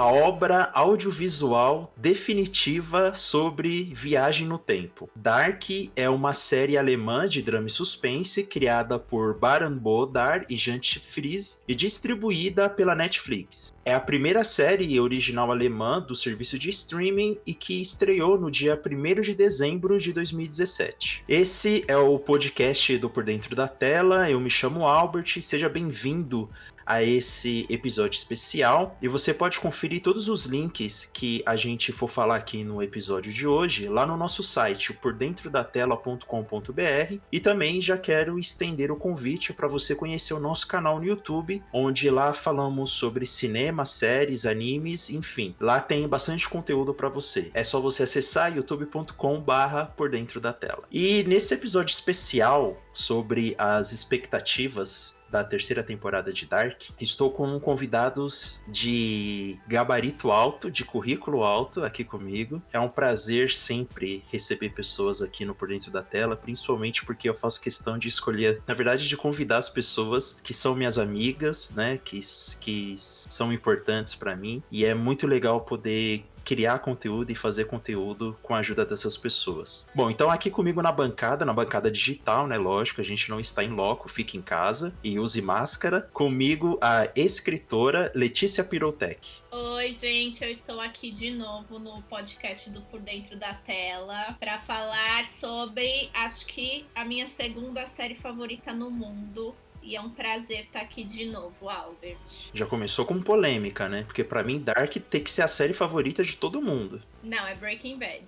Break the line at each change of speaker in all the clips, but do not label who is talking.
a obra audiovisual definitiva sobre viagem no tempo. Dark é uma série alemã de drama e suspense criada por Baran Bodar e Jantje Fries e distribuída pela Netflix. É a primeira série original alemã do serviço de streaming e que estreou no dia 1 de dezembro de 2017. Esse é o podcast do Por Dentro da Tela. Eu me chamo Albert, seja bem-vindo a esse episódio especial. E você pode conferir todos os links que a gente for falar aqui no episódio de hoje lá no nosso site, pordentrodatela.com.br. E também já quero estender o convite para você conhecer o nosso canal no YouTube, onde lá falamos sobre cinema, séries, animes, enfim. Lá tem bastante conteúdo para você. É só você acessar youtube.com/barra por dentro da tela. E nesse episódio especial sobre as expectativas da terceira temporada de Dark. Estou com convidados de gabarito alto, de currículo alto aqui comigo. É um prazer sempre receber pessoas aqui no Por Dentro da Tela, principalmente porque eu faço questão de escolher, na verdade, de convidar as pessoas que são minhas amigas, né, que, que são importantes para mim. E é muito legal poder criar conteúdo e fazer conteúdo com a ajuda dessas pessoas. Bom, então aqui comigo na bancada, na bancada digital, né? Lógico, a gente não está em loco, fique em casa e use máscara. Comigo a escritora Letícia Pirotec.
Oi, gente, eu estou aqui de novo no podcast do Por Dentro da Tela para falar sobre, acho que a minha segunda série favorita no mundo, e é um prazer estar aqui de novo, Albert.
Já começou com polêmica, né? Porque para mim Dark tem que ser a série favorita de todo mundo.
Não, é Breaking Bad.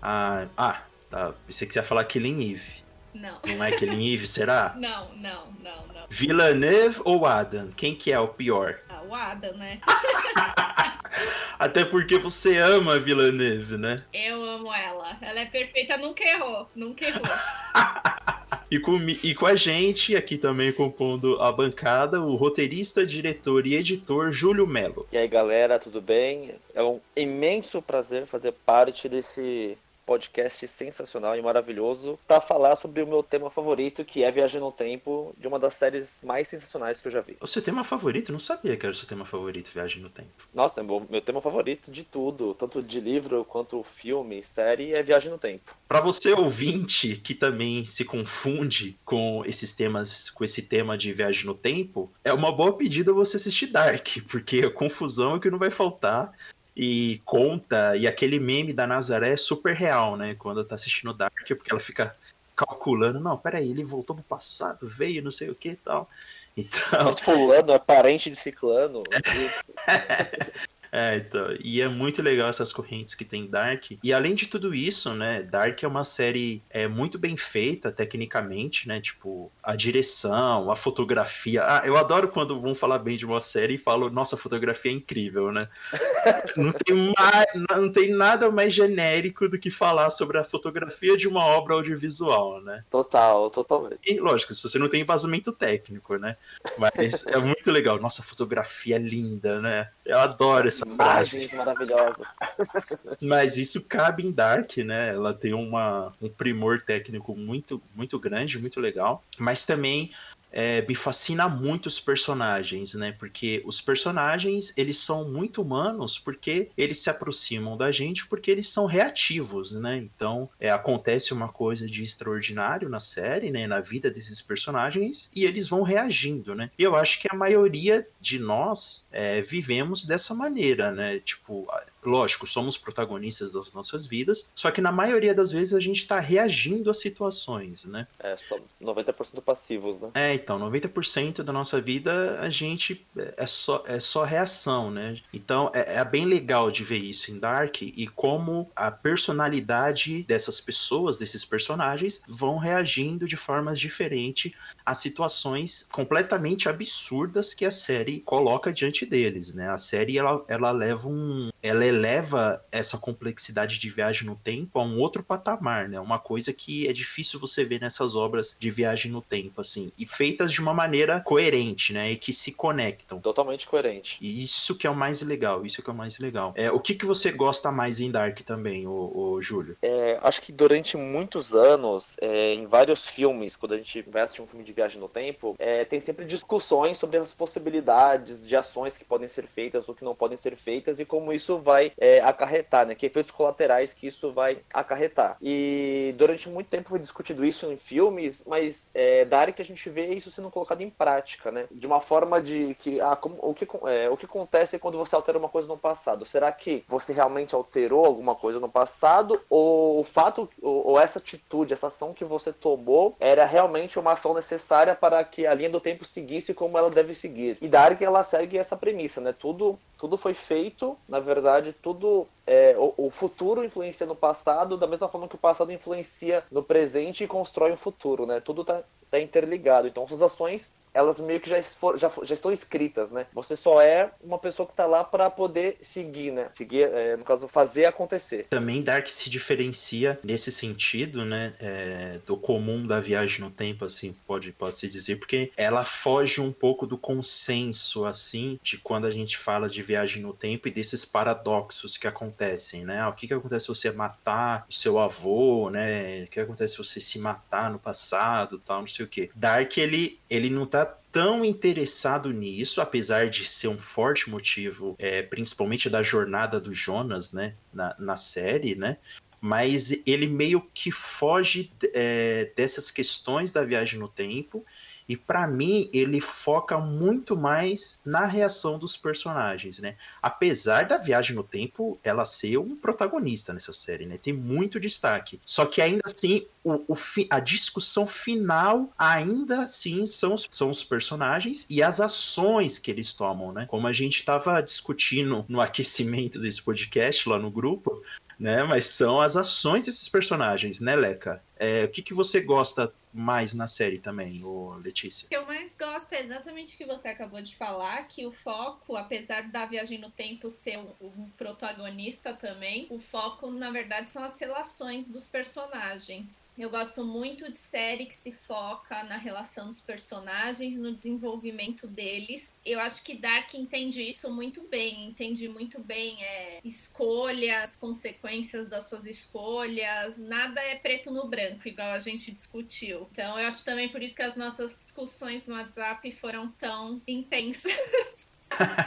Ah, ah tá. Pensei que você ia falar Killing Eve.
Não.
Não é Killing Eve, será?
Não, não, não, não.
Villeneuve ou Adam? Quem que é o pior?
Ah, o Adam, né?
Até porque você ama a Villeneuve, né?
Eu amo ela. Ela é perfeita, nunca errou. Nunca errou.
E com, e com a gente, aqui também compondo a bancada, o roteirista, diretor e editor Júlio Melo.
E aí, galera, tudo bem? É um imenso prazer fazer parte desse podcast sensacional e maravilhoso para falar sobre o meu tema favorito, que é Viagem no Tempo, de uma das séries mais sensacionais que eu já vi.
O seu tema favorito? Eu não sabia que era o seu tema favorito, Viagem no Tempo.
Nossa, meu, meu tema favorito de tudo, tanto de livro quanto filme, série, é Viagem no Tempo.
Para você ouvinte que também se confunde com esses temas, com esse tema de Viagem no Tempo, é uma boa pedida você assistir Dark, porque a confusão é que não vai faltar e conta, e aquele meme da Nazaré é super real, né? Quando tá assistindo Dark, porque ela fica calculando, não, peraí, ele voltou pro passado, veio, não sei o que e tal. Então...
Mas fulano é parente de ciclano.
É, então, e é muito legal essas correntes que tem Dark. E além de tudo isso, né, Dark é uma série é, muito bem feita tecnicamente, né? Tipo, a direção, a fotografia. Ah, eu adoro quando vão falar bem de uma série e falam, nossa, a fotografia é incrível, né? não, tem mais, não tem nada mais genérico do que falar sobre a fotografia de uma obra audiovisual, né?
Total, totalmente.
E lógico, se você não tem embasamento técnico, né? Mas é muito legal. Nossa, a fotografia é linda, né? Eu adoro essa
Imagens frase. maravilhosas.
Mas isso cabe em Dark, né? Ela tem uma, um primor técnico muito, muito grande, muito legal. Mas também é, me fascina muito os personagens, né? Porque os personagens, eles são muito humanos porque eles se aproximam da gente porque eles são reativos, né? Então, é, acontece uma coisa de extraordinário na série, né? Na vida desses personagens e eles vão reagindo, né? E eu acho que a maioria de nós é, vivemos dessa maneira, né? Tipo, lógico, somos protagonistas das nossas vidas, só que na maioria das vezes a gente está reagindo a situações, né?
É, só 90% passivos, né?
É, então, 90% da nossa vida a gente é só, é só reação, né? Então, é, é bem legal de ver isso em Dark e como a personalidade dessas pessoas, desses personagens, vão reagindo de formas diferentes a situações completamente absurdas que a série coloca diante deles, né? A série, ela, ela leva um ela eleva essa complexidade de viagem no tempo a um outro patamar, né? Uma coisa que é difícil você ver nessas obras de viagem no tempo, assim, e feitas de uma maneira coerente, né? E que se conectam.
Totalmente coerente.
E isso que é o mais legal, isso que é o mais legal. É, o que, que você gosta mais em Dark também, o, o Júlio?
É, acho que durante muitos anos, é, em vários filmes, quando a gente vai assistir um filme de viagem no tempo, é, tem sempre discussões sobre as possibilidades de ações que podem ser feitas ou que não podem ser feitas e como isso vai é, acarretar, né? Que efeitos colaterais que isso vai acarretar. E durante muito tempo foi discutido isso em filmes, mas é, da área que a gente vê isso sendo colocado em prática, né? De uma forma de que ah, como, o, que é, o que acontece quando você altera uma coisa no passado? Será que você realmente alterou alguma coisa no passado ou o fato ou, ou essa atitude, essa ação que você tomou era realmente uma ação necessária para que a linha do tempo seguisse como ela deve seguir? E da área que ela segue essa premissa, né? Tudo tudo foi feito, na verdade, tudo é, o, o, futuro influencia no passado, da mesma forma que o passado influencia no presente e constrói o futuro, né? Tudo está tá interligado. Então, suas ações elas meio que já, for, já, já, estão escritas, né? Você só é uma pessoa que está lá para poder seguir, né? Seguir, é, no caso, fazer acontecer.
Também Dark se diferencia nesse sentido, né? É, do comum da viagem no tempo, assim, pode, pode se dizer, porque ela foge um pouco do consenso, assim, de quando a gente fala de viagem no tempo e desses paradoxos que acontecem, né? Ah, o que, que acontece se você matar o seu avô, né? O que acontece se você se matar no passado, tal, não sei o quê. Dark, ele, ele não tá tão interessado nisso, apesar de ser um forte motivo, é, principalmente da jornada do Jonas, né, na, na série, né, mas ele meio que foge é, dessas questões da viagem no tempo e para mim, ele foca muito mais na reação dos personagens, né? Apesar da viagem no tempo ela ser um protagonista nessa série, né? Tem muito destaque. Só que ainda assim, o, o a discussão final ainda assim são, são os personagens e as ações que eles tomam, né? Como a gente estava discutindo no aquecimento desse podcast lá no grupo, né? Mas são as ações desses personagens, né, Leca? É, o que, que você gosta mais na série também, ô Letícia?
O que eu mais gosto é exatamente o que você acabou de falar, que o foco, apesar da viagem no tempo ser um, protagonista também, o foco, na verdade, são as relações dos personagens. Eu gosto muito de série que se foca na relação dos personagens, no desenvolvimento deles. Eu acho que Dark entende isso muito bem, entende muito bem é, escolhas, consequências das suas escolhas, nada é preto no branco, igual a gente discutiu. Então, eu acho também por isso que as nossas discussões no WhatsApp foram tão intensas.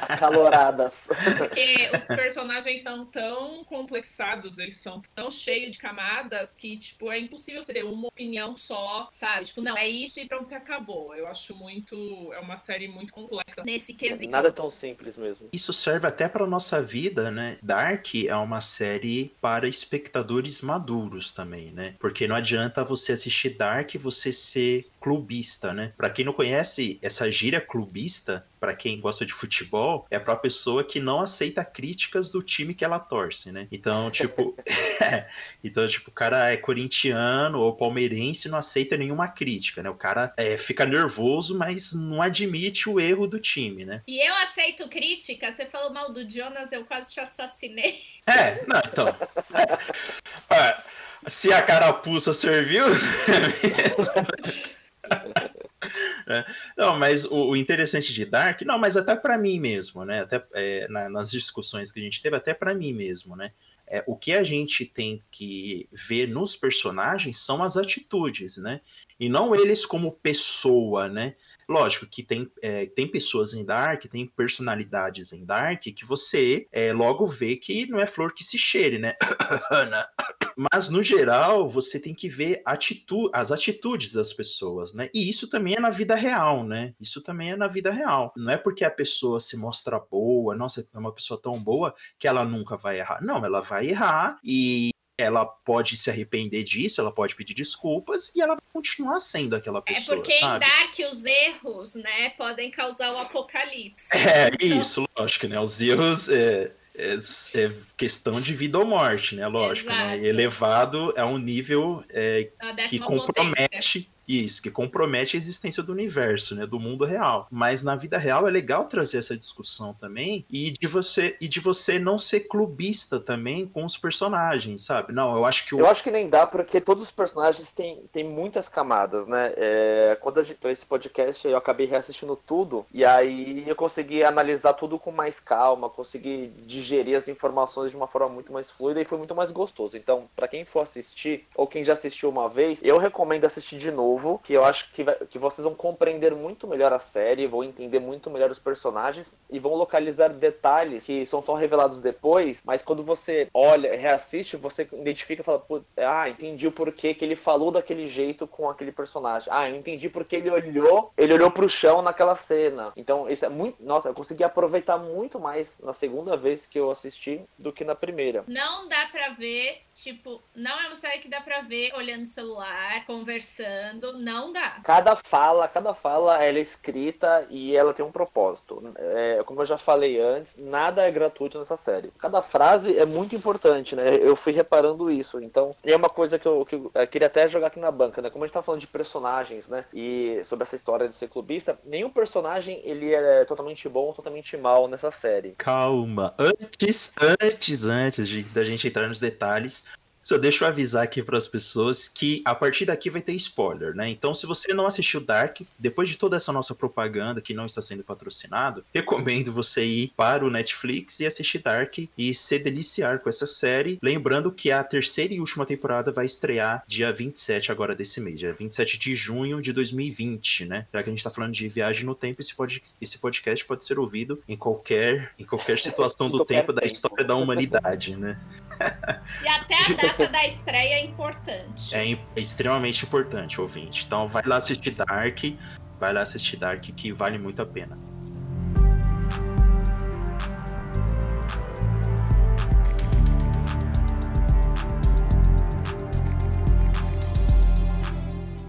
Acaloradas.
Porque os personagens são tão complexados, eles são tão cheios de camadas que, tipo, é impossível você ter uma opinião só, sabe? Tipo, não, é isso e pronto, acabou. Eu acho muito. É uma série muito complexa nesse quesito.
Nada tão simples mesmo.
Isso serve até para nossa vida, né? Dark é uma série para espectadores maduros também, né? Porque não adianta você assistir Dark e você ser clubista, né? Para quem não conhece essa gíria clubista, para quem gosta de futebol, é para pessoa que não aceita críticas do time que ela torce, né? Então, tipo, então, tipo, o cara é corintiano ou palmeirense, não aceita nenhuma crítica, né? O cara é, fica nervoso, mas não admite o erro do time, né?
E eu aceito crítica. Você falou mal do Jonas, eu quase te assassinei.
É, não, então. É, se a carapuça serviu. É. Não, mas o, o, interessante de Dark, não, mas até para mim mesmo, né? Até é, na, nas discussões que a gente teve, até para mim mesmo, né? É, o que a gente tem que ver nos personagens são as atitudes, né? E não eles como pessoa, né? Lógico que tem, é, tem pessoas em Dark, tem personalidades em Dark que você é, logo vê que não é flor que se cheire, né? Mas, no geral, você tem que ver atitu as atitudes das pessoas, né? E isso também é na vida real, né? Isso também é na vida real. Não é porque a pessoa se mostra boa, nossa, é uma pessoa tão boa que ela nunca vai errar. Não, ela vai errar e ela pode se arrepender disso, ela pode pedir desculpas e ela vai continuar sendo aquela é pessoa.
É porque
sabe?
em Dark os erros, né, podem causar o apocalipse.
É, então... isso, lógico, né? Os erros. É, é, é, questão de vida ou morte, né? Lógico, né? Elevado é um nível é, que compromete. Isso, que compromete a existência do universo, né? Do mundo real. Mas na vida real é legal trazer essa discussão também e de você e de você não ser clubista também com os personagens, sabe? Não, eu acho que o...
Eu acho que nem dá, porque todos os personagens têm, têm muitas camadas, né? É, quando a gente esse podcast, eu acabei reassistindo tudo, e aí eu consegui analisar tudo com mais calma, consegui digerir as informações de uma forma muito mais fluida e foi muito mais gostoso. Então, para quem for assistir, ou quem já assistiu uma vez, eu recomendo assistir de novo novo, que eu acho que, vai, que vocês vão compreender muito melhor a série, vão entender muito melhor os personagens e vão localizar detalhes que são só revelados depois, mas quando você olha, reassiste, você identifica e fala, ah, entendi o porquê que ele falou daquele jeito com aquele personagem. Ah, eu entendi porque ele olhou, ele olhou pro chão naquela cena. Então, isso é muito, nossa, eu consegui aproveitar muito mais na segunda vez que eu assisti do que na primeira.
Não dá para ver, tipo, não é uma série que dá para ver olhando o celular, conversando não dá.
Cada fala, cada fala ela é escrita e ela tem um propósito. É, como eu já falei antes, nada é gratuito nessa série. Cada frase é muito importante, né? Eu fui reparando isso. Então, é uma coisa que eu, que eu, eu queria até jogar aqui na banca, né? Como a gente tá falando de personagens, né? E sobre essa história de ser clubista, nenhum personagem ele é totalmente bom ou totalmente mal nessa série.
Calma. Antes, antes, antes de, da gente entrar nos detalhes, só deixa eu avisar aqui para as pessoas que a partir daqui vai ter spoiler, né? Então, se você não assistiu Dark, depois de toda essa nossa propaganda que não está sendo patrocinado, recomendo você ir para o Netflix e assistir Dark e se deliciar com essa série. Lembrando que a terceira e última temporada vai estrear dia 27 agora desse mês, dia 27 de junho de 2020, né? Já que a gente está falando de viagem no tempo, esse, pod, esse podcast pode ser ouvido em qualquer, em qualquer situação do tempo da história da humanidade, né?
e até a data data da estreia é importante.
É, é extremamente importante, ouvinte. Então vai lá assistir Dark, vai lá assistir Dark que vale muito a pena.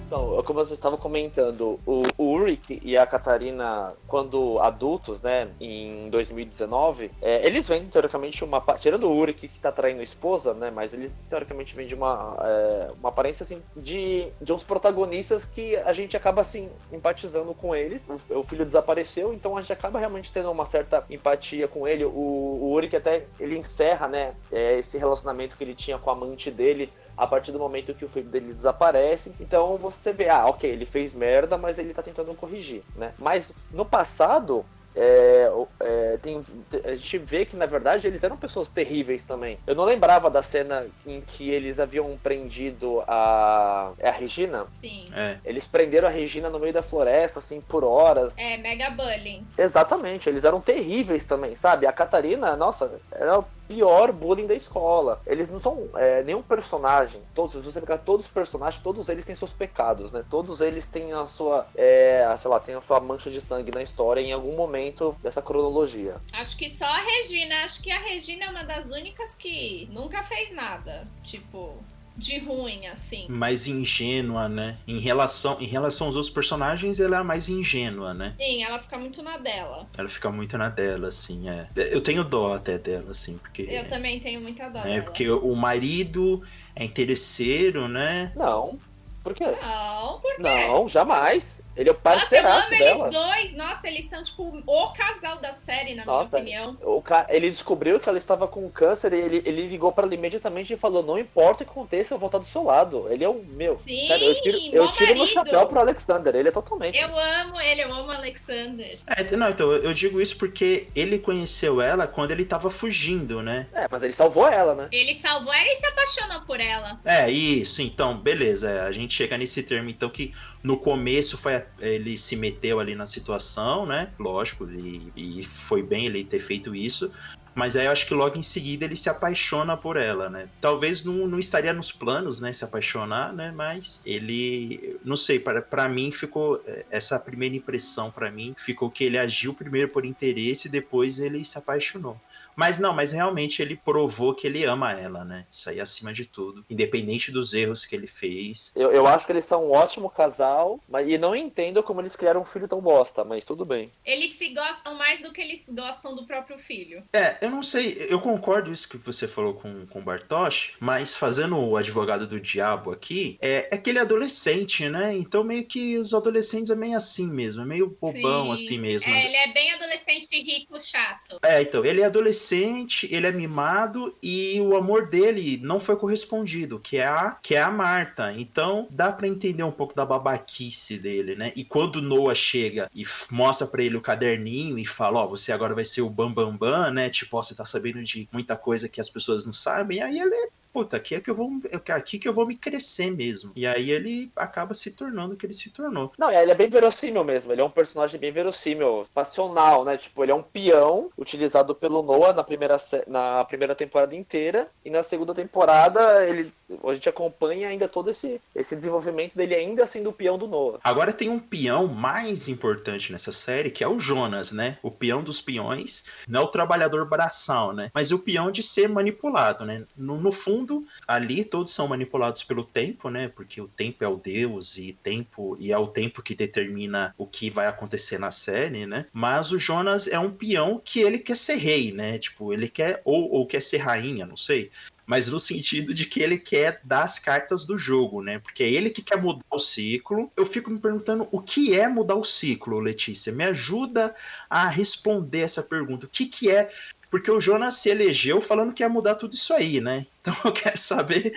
Então, como você estava comentando, o, Ulrich e a Catarina, quando adultos, né, em 2019, é, eles vêm, teoricamente, uma. Tirando o Ulrich que está traindo a esposa, né, mas eles, teoricamente, vêm de uma, é, uma aparência, assim, de, de uns protagonistas que a gente acaba, assim, empatizando com eles. O, o filho desapareceu, então a gente acaba realmente tendo uma certa empatia com ele. O, o Ulrich até, ele encerra, né, é, esse relacionamento que ele tinha com a amante dele a partir do momento que o filho dele desaparece. Então você vê, ah, ok, ele fez merda, mas ele tá tentando corrigir, né? Mas no passado, é, é, tem, a gente vê que na verdade eles eram pessoas terríveis também. Eu não lembrava da cena em que eles haviam prendido a. É a Regina?
Sim.
É.
Eles prenderam a Regina no meio da floresta, assim, por horas.
É, mega bullying.
Exatamente, eles eram terríveis também, sabe? A Catarina, nossa, era pior bullying da escola. Eles não são é, nenhum personagem. Todos, se você pegar todos os personagens, todos eles têm seus pecados, né? Todos eles têm a sua, é, sei lá, tem a sua mancha de sangue na história em algum momento dessa cronologia.
Acho que só a Regina, acho que a Regina é uma das únicas que nunca fez nada. Tipo, de ruim, assim.
Mais ingênua, né? Em relação, em relação aos outros personagens, ela é a mais ingênua, né?
Sim, ela fica muito na dela.
Ela fica muito na dela, assim, é. Eu tenho dó até dela, assim, porque.
Eu também tenho muita dó.
É,
dela.
porque o marido é interesseiro, né?
Não. Por quê?
Não, por quê?
Não, jamais. Ele é o parceiraço
Nossa, eu amo
dela.
eles dois. Nossa, eles são, tipo, o casal da série, na
Nossa,
minha opinião.
O ca... Ele descobriu que ela estava com câncer e ele, ele ligou para ela imediatamente e falou: Não importa o que aconteça, eu vou estar do seu lado. Ele é o meu.
Sim,
Sério, eu tiro, eu tiro meu chapéu pro Alexander. Ele é totalmente.
Eu amo ele, eu amo o Alexander.
É, não, então, eu digo isso porque ele conheceu ela quando ele tava fugindo, né?
É, mas ele salvou ela, né?
Ele salvou ela e se apaixonou por ela.
É, isso, então, beleza. é, A gente chega nesse termo, então, que no começo foi ele se meteu ali na situação, né? Lógico, e, e foi bem ele ter feito isso. Mas aí eu acho que logo em seguida ele se apaixona por ela, né? Talvez não, não estaria nos planos, né? Se apaixonar, né? Mas ele, não sei, para, para mim ficou é, essa primeira impressão para mim ficou que ele agiu primeiro por interesse e depois ele se apaixonou. Mas não, mas realmente ele provou que ele ama ela, né? Isso aí acima de tudo. Independente dos erros que ele fez.
Eu, eu acho que eles são um ótimo casal, mas, e não entendo como eles criaram um filho tão bosta, mas tudo bem.
Eles se gostam mais do que eles gostam do próprio filho.
É, eu não sei, eu concordo isso que você falou com, com o Bartosz, mas fazendo o advogado do diabo aqui, é, é aquele adolescente, né? Então meio que os adolescentes é meio assim mesmo, é meio bobão
Sim,
assim mesmo.
É, ele é bem adolescente rico, chato.
É, então, ele é adolescente, ele é mimado e o amor dele não foi correspondido, que é a, que é a Marta. Então, dá para entender um pouco da babaquice dele, né? E quando Noah chega e mostra para ele o caderninho e fala, ó, oh, você agora vai ser o Bambambam, Bam, Bam, né? Tipo, ó, você tá sabendo de muita coisa que as pessoas não sabem. Aí ele puta, aqui é que eu vou. Aqui que eu vou me crescer mesmo. E aí ele acaba se tornando o que ele se tornou.
Não, ele é bem verossímil mesmo. Ele é um personagem bem verossímil, passional, né? Tipo, ele é um peão utilizado pelo Noah na primeira, na primeira temporada inteira. E na segunda temporada, ele, a gente acompanha ainda todo esse, esse desenvolvimento dele ainda sendo o peão do Noah.
Agora tem um peão mais importante nessa série, que é o Jonas, né? O peão dos peões. Não é o trabalhador braçal, né? Mas o peão de ser manipulado, né? No, no fundo mundo. Ali todos são manipulados pelo tempo, né? Porque o tempo é o Deus e tempo e é o tempo que determina o que vai acontecer na série, né? Mas o Jonas é um peão que ele quer ser rei, né? Tipo, ele quer ou, ou quer ser rainha, não sei mas no sentido de que ele quer dar as cartas do jogo, né? Porque é ele que quer mudar o ciclo. Eu fico me perguntando o que é mudar o ciclo, Letícia? Me ajuda a responder essa pergunta. O que, que é porque o Jonas se elegeu falando que ia mudar tudo isso aí, né? Então eu quero saber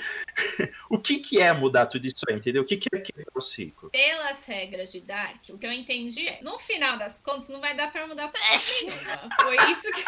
o que, que é mudar tudo isso aí, entendeu? O que, que é quebrar o ciclo?
Pelas regras de Dark, o que eu entendi é, no final das contas, não vai dar pra mudar pra nenhuma. Foi isso que.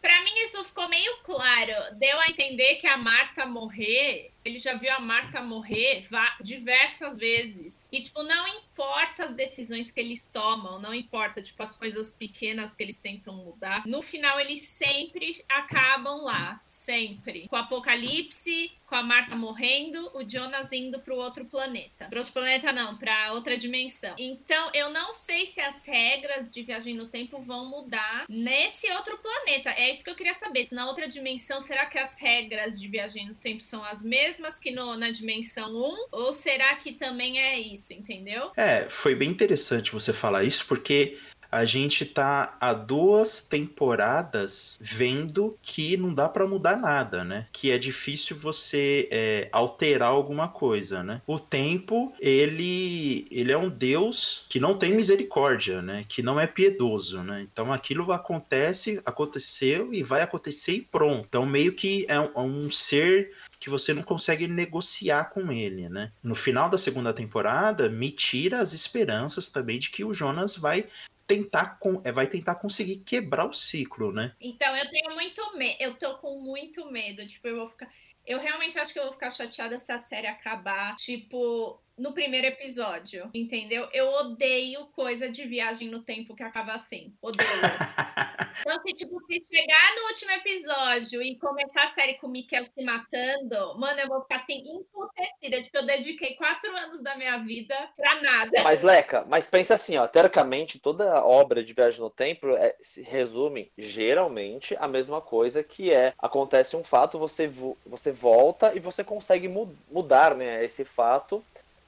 pra mim, isso ficou meio claro. Deu a entender que a Marta morrer ele já viu a Marta morrer diversas vezes. E, tipo, não importa as decisões que eles tomam, não importa, tipo, as coisas pequenas que eles tentam mudar. No final, eles sempre acabam lá. Sempre. Com o Apocalipse, com a Marta morrendo, o Jonas indo para o outro planeta. Para outro planeta não, para outra dimensão. Então, eu não sei se as regras de viagem no tempo vão mudar nesse outro planeta. É isso que eu queria saber. Se na outra dimensão, será que as regras de viagem no tempo são as mesmas que no, na dimensão 1? Ou será que também é isso, entendeu?
É, foi bem interessante você falar isso, porque a gente tá há duas temporadas vendo que não dá para mudar nada, né? Que é difícil você é, alterar alguma coisa, né? O tempo, ele, ele é um Deus que não tem misericórdia, né? Que não é piedoso, né? Então aquilo acontece, aconteceu e vai acontecer e pronto. Então meio que é um, é um ser que você não consegue negociar com ele, né? No final da segunda temporada, me tira as esperanças também de que o Jonas vai tentar com, é, vai tentar conseguir quebrar o ciclo, né?
Então, eu tenho muito medo, eu tô com muito medo, tipo, eu vou ficar eu realmente acho que eu vou ficar chateada se a série acabar, tipo, no primeiro episódio, entendeu? Eu odeio coisa de viagem no tempo que acaba assim. Odeio. então, se, tipo, se chegar no último episódio e começar a série com o Mikkel se matando, mano, eu vou ficar assim, emputecida. Tipo, eu dediquei quatro anos da minha vida pra nada.
Mas, Leca, mas pensa assim, ó, teoricamente, toda obra de viagem no tempo é, se resume geralmente a mesma coisa que é acontece um fato, você, você volta e você consegue mu mudar, né, esse fato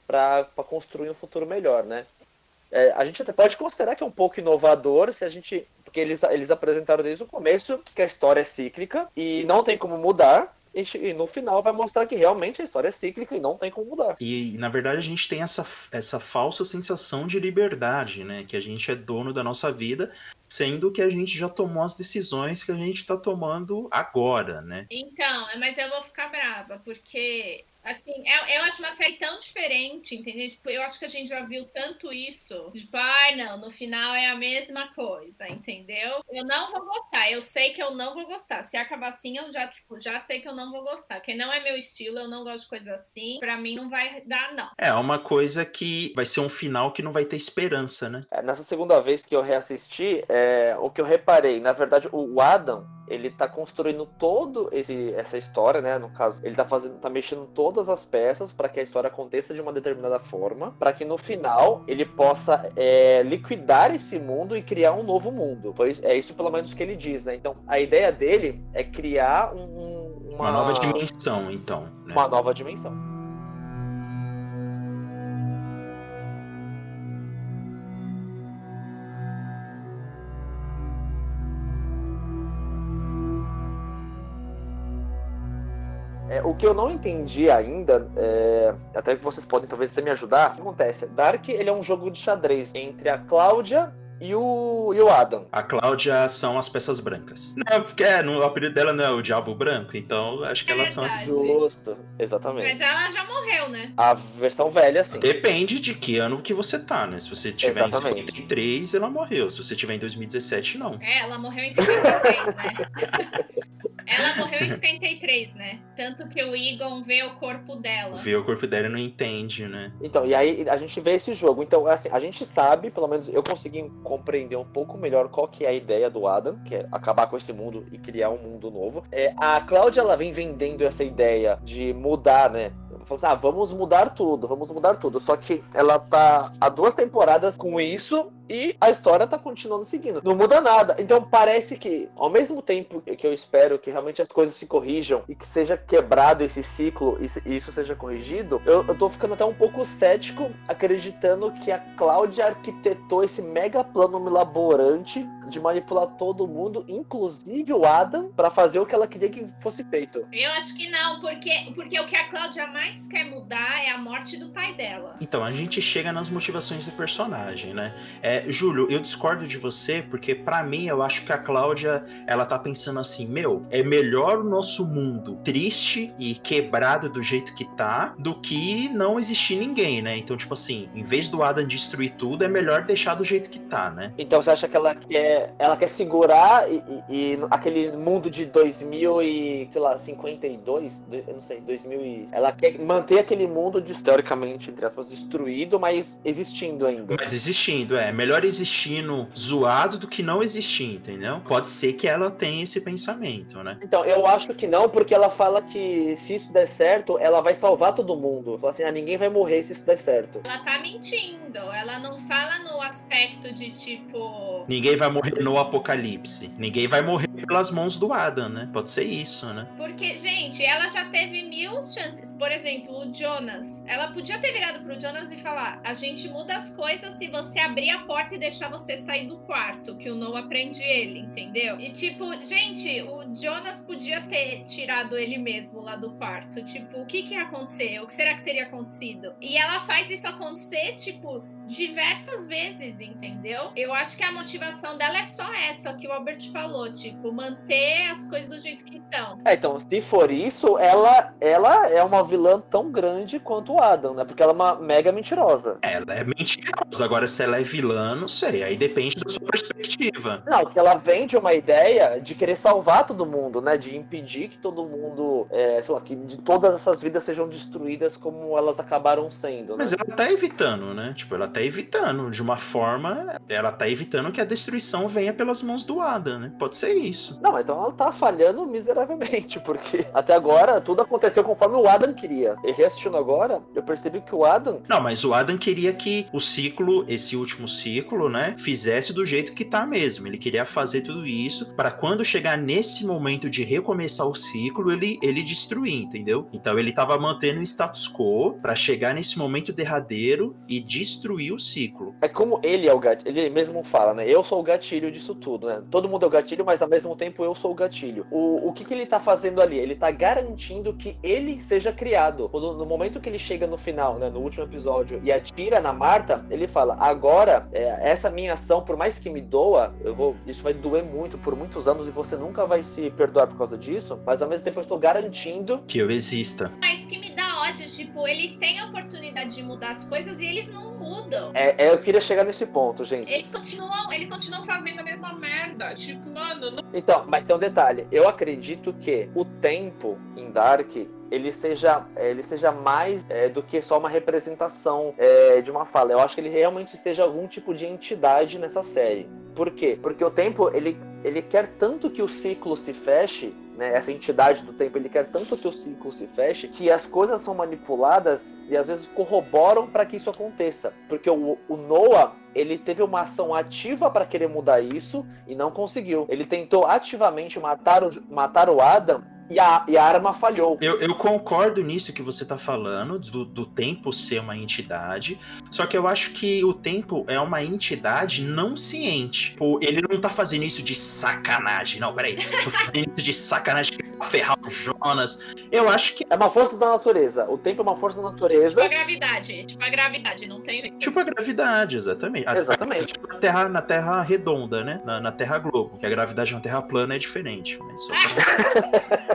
para construir um futuro melhor, né? É, a gente até pode considerar que é um pouco inovador se a gente. Porque eles, eles apresentaram desde o começo que a história é cíclica e não tem como mudar. E no final vai mostrar que realmente a história é cíclica e não tem como mudar.
E na verdade a gente tem essa, essa falsa sensação de liberdade, né? Que a gente é dono da nossa vida, sendo que a gente já tomou as decisões que a gente está tomando agora, né?
Então, mas eu vou ficar brava, porque Assim, eu, eu acho uma série tão diferente, entendeu? Tipo, eu acho que a gente já viu tanto isso. Tipo, ai, ah, não, no final é a mesma coisa, entendeu? Eu não vou gostar. Eu sei que eu não vou gostar. Se acabar assim, eu já, tipo, já sei que eu não vou gostar. Porque não é meu estilo, eu não gosto de coisa assim. Pra mim não vai dar, não.
É uma coisa que vai ser um final que não vai ter esperança, né?
É, nessa segunda vez que eu reassisti, é, o que eu reparei, na verdade, o Adam, ele tá construindo todo esse, essa história, né? No caso, ele tá fazendo, tá mexendo todo todas as peças para que a história aconteça de uma determinada forma, para que no final ele possa é, liquidar esse mundo e criar um novo mundo. Foi, é isso pelo menos que ele diz, né? Então a ideia dele é criar um,
uma... uma... nova dimensão, então.
Né? Uma nova dimensão. É, o que eu não entendi ainda, é, até que vocês podem talvez até me ajudar, o que acontece? Dark ele é um jogo de xadrez entre a Cláudia e o, e o Adam.
A Cláudia são as peças brancas. Não, porque é, no, o apelido dela não é o Diabo Branco, então acho que é elas
verdade.
são as.
Justo, exatamente.
Mas ela já morreu, né?
A versão velha, sim.
Depende de que ano que você tá, né? Se você tiver exatamente. em 53, ela morreu. Se você tiver em 2017, não.
É, ela morreu em 53, né? Ela morreu em 53, né? Tanto que o Egon vê o corpo dela.
Vê o corpo dela e não entende, né?
Então, e aí a gente vê esse jogo. Então, assim, a gente sabe, pelo menos eu consegui compreender um pouco melhor qual que é a ideia do Adam, que é acabar com esse mundo e criar um mundo novo. É, a Cláudia, ela vem vendendo essa ideia de mudar, né? Falou assim, ah, vamos mudar tudo, vamos mudar tudo. Só que ela tá há duas temporadas com isso e a história tá continuando seguindo. Não muda nada. Então parece que, ao mesmo tempo que eu espero que realmente as coisas se corrijam e que seja quebrado esse ciclo e isso seja corrigido, eu, eu tô ficando até um pouco cético acreditando que a Cláudia arquitetou esse mega plano milaborante de manipular todo mundo, inclusive o Adam, para fazer o que ela queria que fosse feito.
Eu acho que não, porque, porque o que a Cláudia mais quer mudar é a morte do pai dela.
Então, a gente chega nas motivações do personagem, né? É, Júlio, eu discordo de você, porque para mim eu acho que a Cláudia, ela tá pensando assim, meu, é melhor o nosso mundo triste e quebrado do jeito que tá, do que não existir ninguém, né? Então, tipo assim, em vez do Adam destruir tudo, é melhor deixar do jeito que tá, né?
Então você acha que ela quer ela quer segurar e, e, e, aquele mundo de 2000 e, sei lá, 52, eu não sei, 2000 e... Ela quer manter aquele mundo, de, teoricamente, entre aspas, destruído, mas existindo ainda.
Mas existindo, é. Melhor existindo zoado do que não existir, entendeu? Pode ser que ela tenha esse pensamento, né?
Então, eu acho que não, porque ela fala que se isso der certo, ela vai salvar todo mundo. Fala assim, ah, ninguém vai morrer se isso der certo.
Ela tá mentindo. Ela não fala no aspecto de, tipo...
Ninguém vai morrer morrer no apocalipse. Ninguém vai morrer pelas mãos do Adam, né? Pode ser isso, né?
Porque, gente, ela já teve mil chances. Por exemplo, o Jonas. Ela podia ter virado pro Jonas e falar: a gente muda as coisas se você abrir a porta e deixar você sair do quarto, que o Noah prende ele, entendeu? E tipo, gente, o Jonas podia ter tirado ele mesmo lá do quarto. Tipo, o que que ia acontecer? O que será que teria acontecido? E ela faz isso acontecer, tipo, diversas vezes, entendeu? Eu acho que a motivação dela é só essa que o Albert falou, tipo, manter as coisas do jeito que estão.
É, então, se for isso, ela, ela é uma vilã tão grande quanto o Adam, né? Porque ela é uma mega mentirosa.
Ela é mentirosa. Agora, se ela é vilã, não sei. Aí depende da sua perspectiva.
Não, que ela vende uma ideia de querer salvar todo mundo, né? De impedir que todo mundo, é, sei lá, que de todas essas vidas sejam destruídas como elas acabaram sendo. Né?
Mas ela tá evitando, né? Tipo, ela tá evitando. De uma forma, ela tá evitando que a destruição venha pelas mãos do Adam, né? Pode ser isso.
Não, então ela tá falhando miseravelmente, porque até agora tudo aconteceu conforme o Adam queria. E reassistindo agora, eu percebi que o Adam.
Não, mas o Adam queria que o ciclo, esse último ciclo, né, fizesse do jeito que tá mesmo. Ele queria fazer tudo isso para quando chegar nesse momento de recomeçar o ciclo, ele, ele destruir, entendeu? Então ele tava mantendo o status quo para chegar nesse momento derradeiro e destruir o ciclo.
É como ele é o gatilho, ele mesmo fala, né? Eu sou o gatilho disso tudo, né? Todo mundo é o gatilho, mas ao mesmo tempo eu sou o gatilho. O, o que, que ele tá fazendo ali? Ele tá garantindo que ele seja criado. No, no momento que ele chega no final, né? No último episódio, e atira na Marta, ele fala: agora, é, essa minha ação, por mais que me doa, eu vou. Isso vai doer muito por muitos anos e você nunca vai se perdoar por causa disso, mas ao mesmo tempo eu estou garantindo
que eu exista.
Mas que me dá ódio, tipo, eles têm a oportunidade de mudar as coisas e eles não mudam.
É, é, eu queria chegar nesse ponto, gente.
Eles continuam, eles continuam fazendo a mesma merda. Tipo, mano. Não...
Então, mas tem um detalhe. Eu acredito que o tempo em Dark ele seja, ele seja mais é, do que só uma representação é, de uma fala. Eu acho que ele realmente seja algum tipo de entidade nessa série. Por quê? Porque o tempo ele ele quer tanto que o ciclo se feche, né, essa entidade do tempo, ele quer tanto que o ciclo se feche, que as coisas são manipuladas e às vezes corroboram para que isso aconteça. Porque o, o Noah, ele teve uma ação ativa para querer mudar isso e não conseguiu. Ele tentou ativamente matar o, matar o Adam e a, e a arma falhou.
Eu, eu concordo nisso que você está falando, do, do tempo ser uma entidade, só que eu acho que o tempo é uma entidade não ciente. Pô, ele não tá fazendo isso de sacanagem, não, peraí. Tô fazendo isso de sacanagem pra ferrar o Jonas. Eu acho que.
É uma força da natureza. O tempo é uma força da natureza.
Tipo a gravidade. Tipo a gravidade, não tem jeito.
Tipo a gravidade, exatamente.
Exatamente.
Tipo na terra, na terra redonda, né? Na, na Terra Globo. Que a gravidade na Terra plana é diferente. Mas só pra...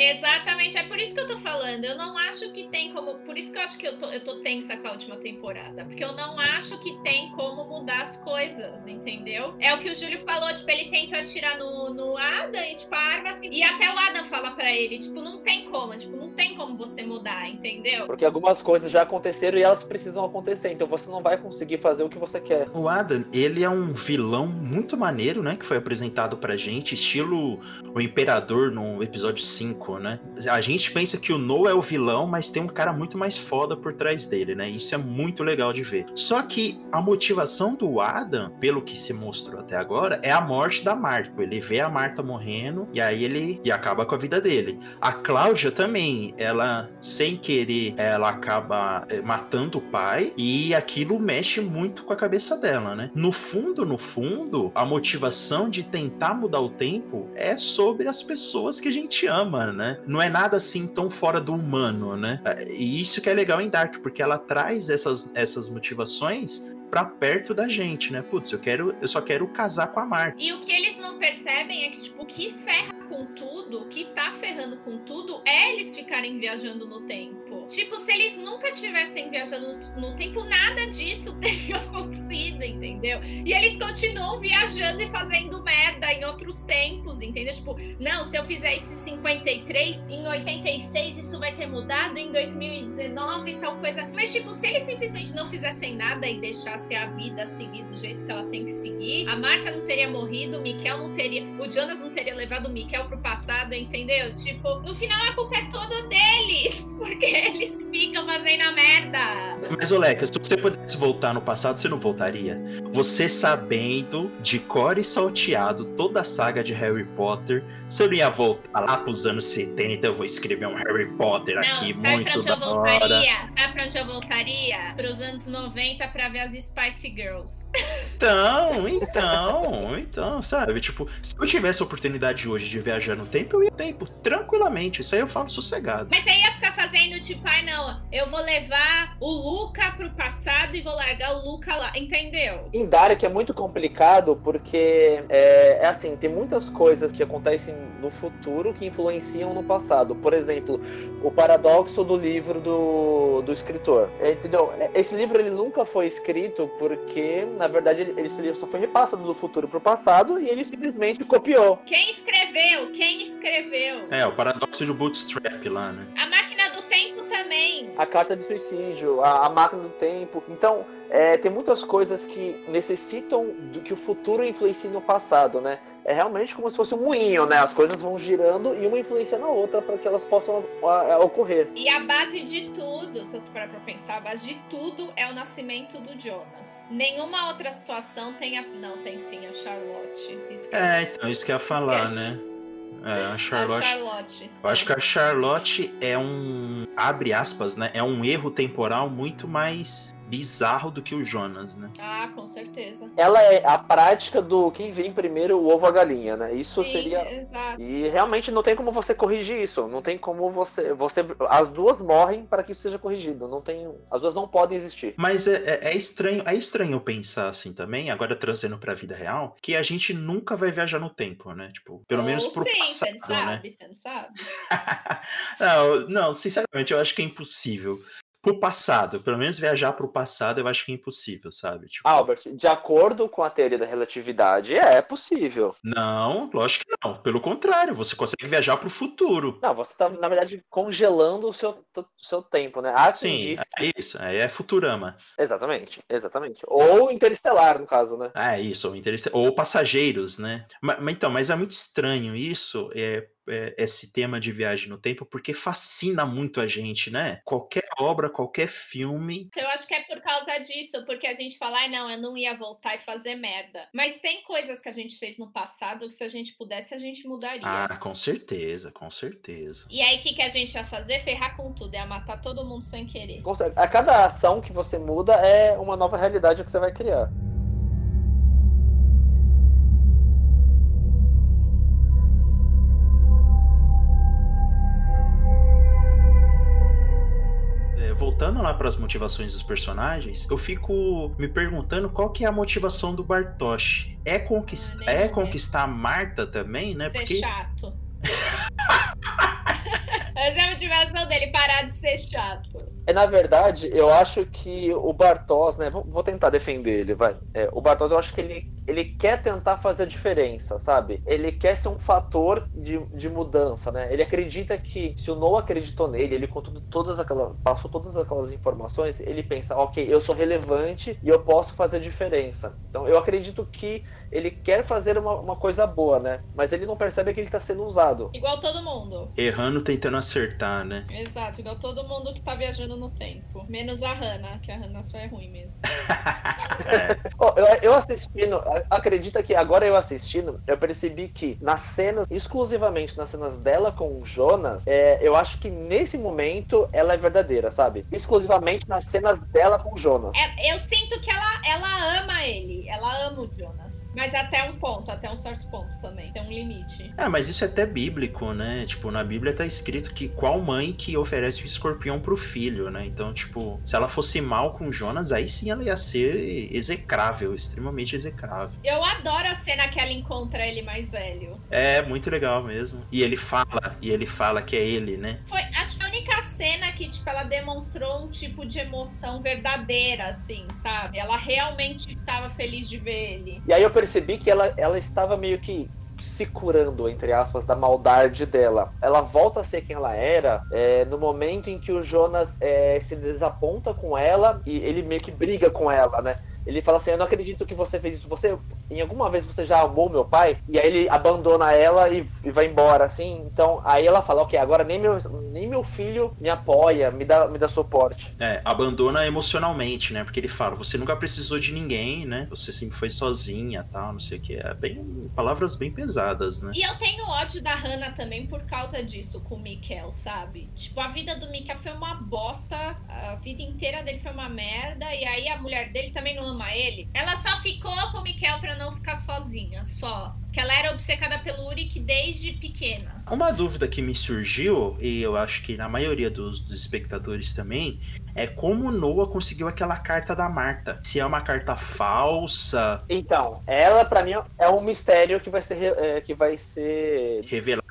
Exatamente, é por isso que eu tô falando. Eu não acho que tem como. Por isso que eu acho que eu tô, eu tô tensa com a última temporada. Porque eu não acho que tem como mudar as coisas, entendeu? É o que o Júlio falou, tipo, ele tenta atirar no, no Adam e, tipo, a arma assim. E até o Adam fala pra ele, tipo, não tem como, tipo, não tem como você mudar, entendeu?
Porque algumas coisas já aconteceram e elas precisam acontecer. Então você não vai conseguir fazer o que você quer.
O Adam, ele é um vilão muito maneiro, né? Que foi apresentado pra gente, estilo o Imperador no episódio 5, né? A gente pensa que o Noah é o vilão, mas tem um cara muito mais foda por trás dele, né? Isso é muito legal de ver. Só que a motivação do Adam, pelo que se mostrou até agora, é a morte da Marta. Ele vê a Marta morrendo e aí ele e acaba com a vida dele. A Cláudia também, ela sem querer, ela acaba é, matando o pai e aquilo mexe muito com a cabeça dela, né? No fundo, no fundo, a motivação de tentar mudar o tempo é sobre as pessoas que a gente ama, né? Não é nada assim tão fora do humano, né? E isso que é legal em Dark, porque ela traz essas, essas motivações pra perto da gente, né? Putz, eu quero, eu só quero casar com a Marta.
E o que eles não percebem é que, tipo, o que ferra com tudo, o que tá ferrando com tudo, é eles ficarem viajando no tempo. Tipo, se eles nunca tivessem viajado no tempo, nada disso teria acontecido, entendeu? E eles continuam viajando e fazendo merda em outros tempos, entendeu? Tipo, não, se eu fizer isso em 53, em 86 isso vai ter mudado, em 2019 e tal coisa. Mas, tipo, se eles simplesmente não fizessem nada e deixassem a vida seguir do jeito que ela tem que seguir, a Marta não teria morrido, o Mikel não teria. O Jonas não teria levado o Mikel pro passado, entendeu? Tipo, no final a culpa é toda deles, porque eles ficam fazendo a merda.
Mas, Oleca, se você pudesse voltar no passado, você não voltaria? Você sabendo de core salteado toda a saga de Harry Potter, você não ia voltar lá pros anos 70, eu vou escrever um Harry Potter
Não,
aqui,
sabe pra
muito
onde
da
eu
hora.
voltaria? Sabe pra onde eu voltaria? Pros anos 90 pra ver as Spice Girls.
Então, então, então, sabe? Tipo, se eu tivesse a oportunidade hoje de viajar no tempo, eu ia no tempo, tranquilamente. Isso aí eu falo sossegado.
Mas você ia ficar fazendo tipo, ai não, eu vou levar o Luca pro passado e vou largar o Luca lá, entendeu?
Em Dark é muito complicado porque é, é assim, tem muitas coisas que acontecem no futuro que influenciam no passado. Por exemplo, o paradoxo do livro do, do escritor. É, Entendeu? Esse livro ele nunca foi escrito porque, na verdade, ele, livro só foi repassado do futuro pro passado e ele simplesmente copiou.
Quem escreveu? Quem escreveu?
É, o paradoxo do Bootstrap lá, né?
A máquina também.
A carta de suicídio, a, a máquina do tempo. Então, é, tem muitas coisas que necessitam do que o futuro influencie no passado, né? É realmente como se fosse um moinho, né? As coisas vão girando e uma influencia na outra para que elas possam a, a, ocorrer.
E a base de tudo, se você parar pra pensar, a base de tudo é o nascimento do Jonas. Nenhuma outra situação tem a. Não, tem sim a Charlotte. Esquece.
É, então, isso que eu ia falar,
Esquece.
né? É, a
A
Charlotte.
Charlotte.
Eu acho que a Charlotte é um. abre aspas, né? É um erro temporal muito mais bizarro do que o Jonas, né?
Ah, com certeza.
Ela é a prática do quem vem primeiro, o ovo ou a galinha, né? Isso
Sim,
seria.
Exato.
E realmente não tem como você corrigir isso. Não tem como você. você as duas morrem para que isso seja corrigido. Não tem. As duas não podem existir.
Mas é, é- é estranho, é estranho pensar assim também, agora trazendo pra vida real, que a gente nunca vai viajar no tempo, né? Tipo, pelo menos
Ou
pro
sim, você
passado,
não
né?
sabe, você não sabe.
não, não, sinceramente, eu acho que é impossível. Pro passado. Pelo menos viajar pro passado eu acho que é impossível, sabe? Tipo,
Albert, de acordo com a teoria da relatividade, é possível.
Não, lógico que não. Pelo contrário, você consegue viajar pro futuro.
Não, você tá, na verdade, congelando o seu, o seu tempo, né? Há
Sim, é isso. É é Futurama.
Exatamente, exatamente. Ou interestelar, no caso, né?
Ah, é isso, ou, interesse- ou passageiros, né? Mas, então, mas é muito estranho isso, é, é, esse tema de viagem no tempo, porque fascina muito a gente, né? Qualquer obra, qualquer filme.
Então eu acho que é por causa disso, porque a gente fala, ai não, eu não ia voltar e fazer merda. Mas tem coisas que a gente fez no passado que se a gente pudesse, a gente mudaria.
Ah, com certeza, com certeza.
E aí, o que, que a gente ia fazer? Ferrar com tudo, ia matar todo mundo sem querer.
A cada ação que você muda é uma nova realidade que você vai criar.
Voltando lá para as motivações dos personagens, eu fico me perguntando qual que é a motivação do Bartosz. É, conquist... É conquistar a Marta também, né?
ser
Porque
chato. Essa é motivação dele, parar de ser chato.
É, na verdade, eu acho que o Bartos, né? Vou, vou tentar defender ele, vai. É, o Bartos, eu acho que ele, ele quer tentar fazer a diferença, sabe? Ele quer ser um fator de, de mudança, né? Ele acredita que se o Noah acreditou nele, ele contou todas aquelas, passou todas aquelas informações, ele pensa, ok, eu sou relevante e eu posso fazer a diferença. Então, eu acredito que ele quer fazer uma, uma coisa boa, né? Mas ele não percebe que ele está sendo usado.
Igual todo mundo.
errando tentando acertar, né?
Exato, igual todo mundo que tá viajando no tempo. Menos a Hannah, que a Hannah só é ruim mesmo.
É,
Ó, eu, eu assistindo, acredita que agora eu assistindo, eu percebi que nas cenas, exclusivamente nas cenas dela com o Jonas, é, eu acho que nesse momento ela é verdadeira, sabe? Exclusivamente nas cenas dela com o Jonas.
É, eu sinto que ela, ela ama ele, ela ama o Jonas. Mas até um ponto, até um certo ponto também. Tem um limite.
É, mas isso é até bíblico, né? Tipo, na Bíblia tá escrito que qual mãe que oferece o escorpião pro filho, né? Então, tipo, se ela fosse mal com Jonas, aí sim ela ia ser execrável, extremamente execrável.
Eu adoro a cena que ela encontra ele mais velho.
É muito legal mesmo. E ele fala, e ele fala que é ele, né?
Foi, acho que a única cena que, tipo, ela demonstrou um tipo de emoção verdadeira, assim, sabe? Ela realmente tava feliz de ver ele.
E aí eu percebi que ela, ela estava meio que se curando, entre aspas, da maldade dela. Ela volta a ser quem ela era é, no momento em que o Jonas é, se desaponta com ela e ele meio que briga com ela, né? Ele fala assim: Eu não acredito que você fez isso. Você, em alguma vez, você já amou meu pai? E aí ele abandona ela e, e vai embora, assim. Então, aí ela fala: Ok, agora nem meu, nem meu filho me apoia, me dá, me dá suporte.
É, abandona emocionalmente, né? Porque ele fala, você nunca precisou de ninguém, né? Você sempre foi sozinha, tal, não sei o que. É bem palavras bem pesadas, né?
E eu tenho ódio da Hannah também por causa disso com o Mikkel, sabe? Tipo, a vida do Mikkel foi uma bosta, a vida inteira dele foi uma merda, e aí a mulher dele também não ama ele. Ela só ficou com o Mikkel pra não ficar sozinha, só. Que ela era obcecada pelo Uric desde pequena.
Uma dúvida que me surgiu, e eu acho que na maioria dos, dos espectadores também, é como Noah conseguiu aquela carta da Marta. Se é uma carta falsa,
Então, ela, pra mim, é um mistério que vai ser, é, que vai ser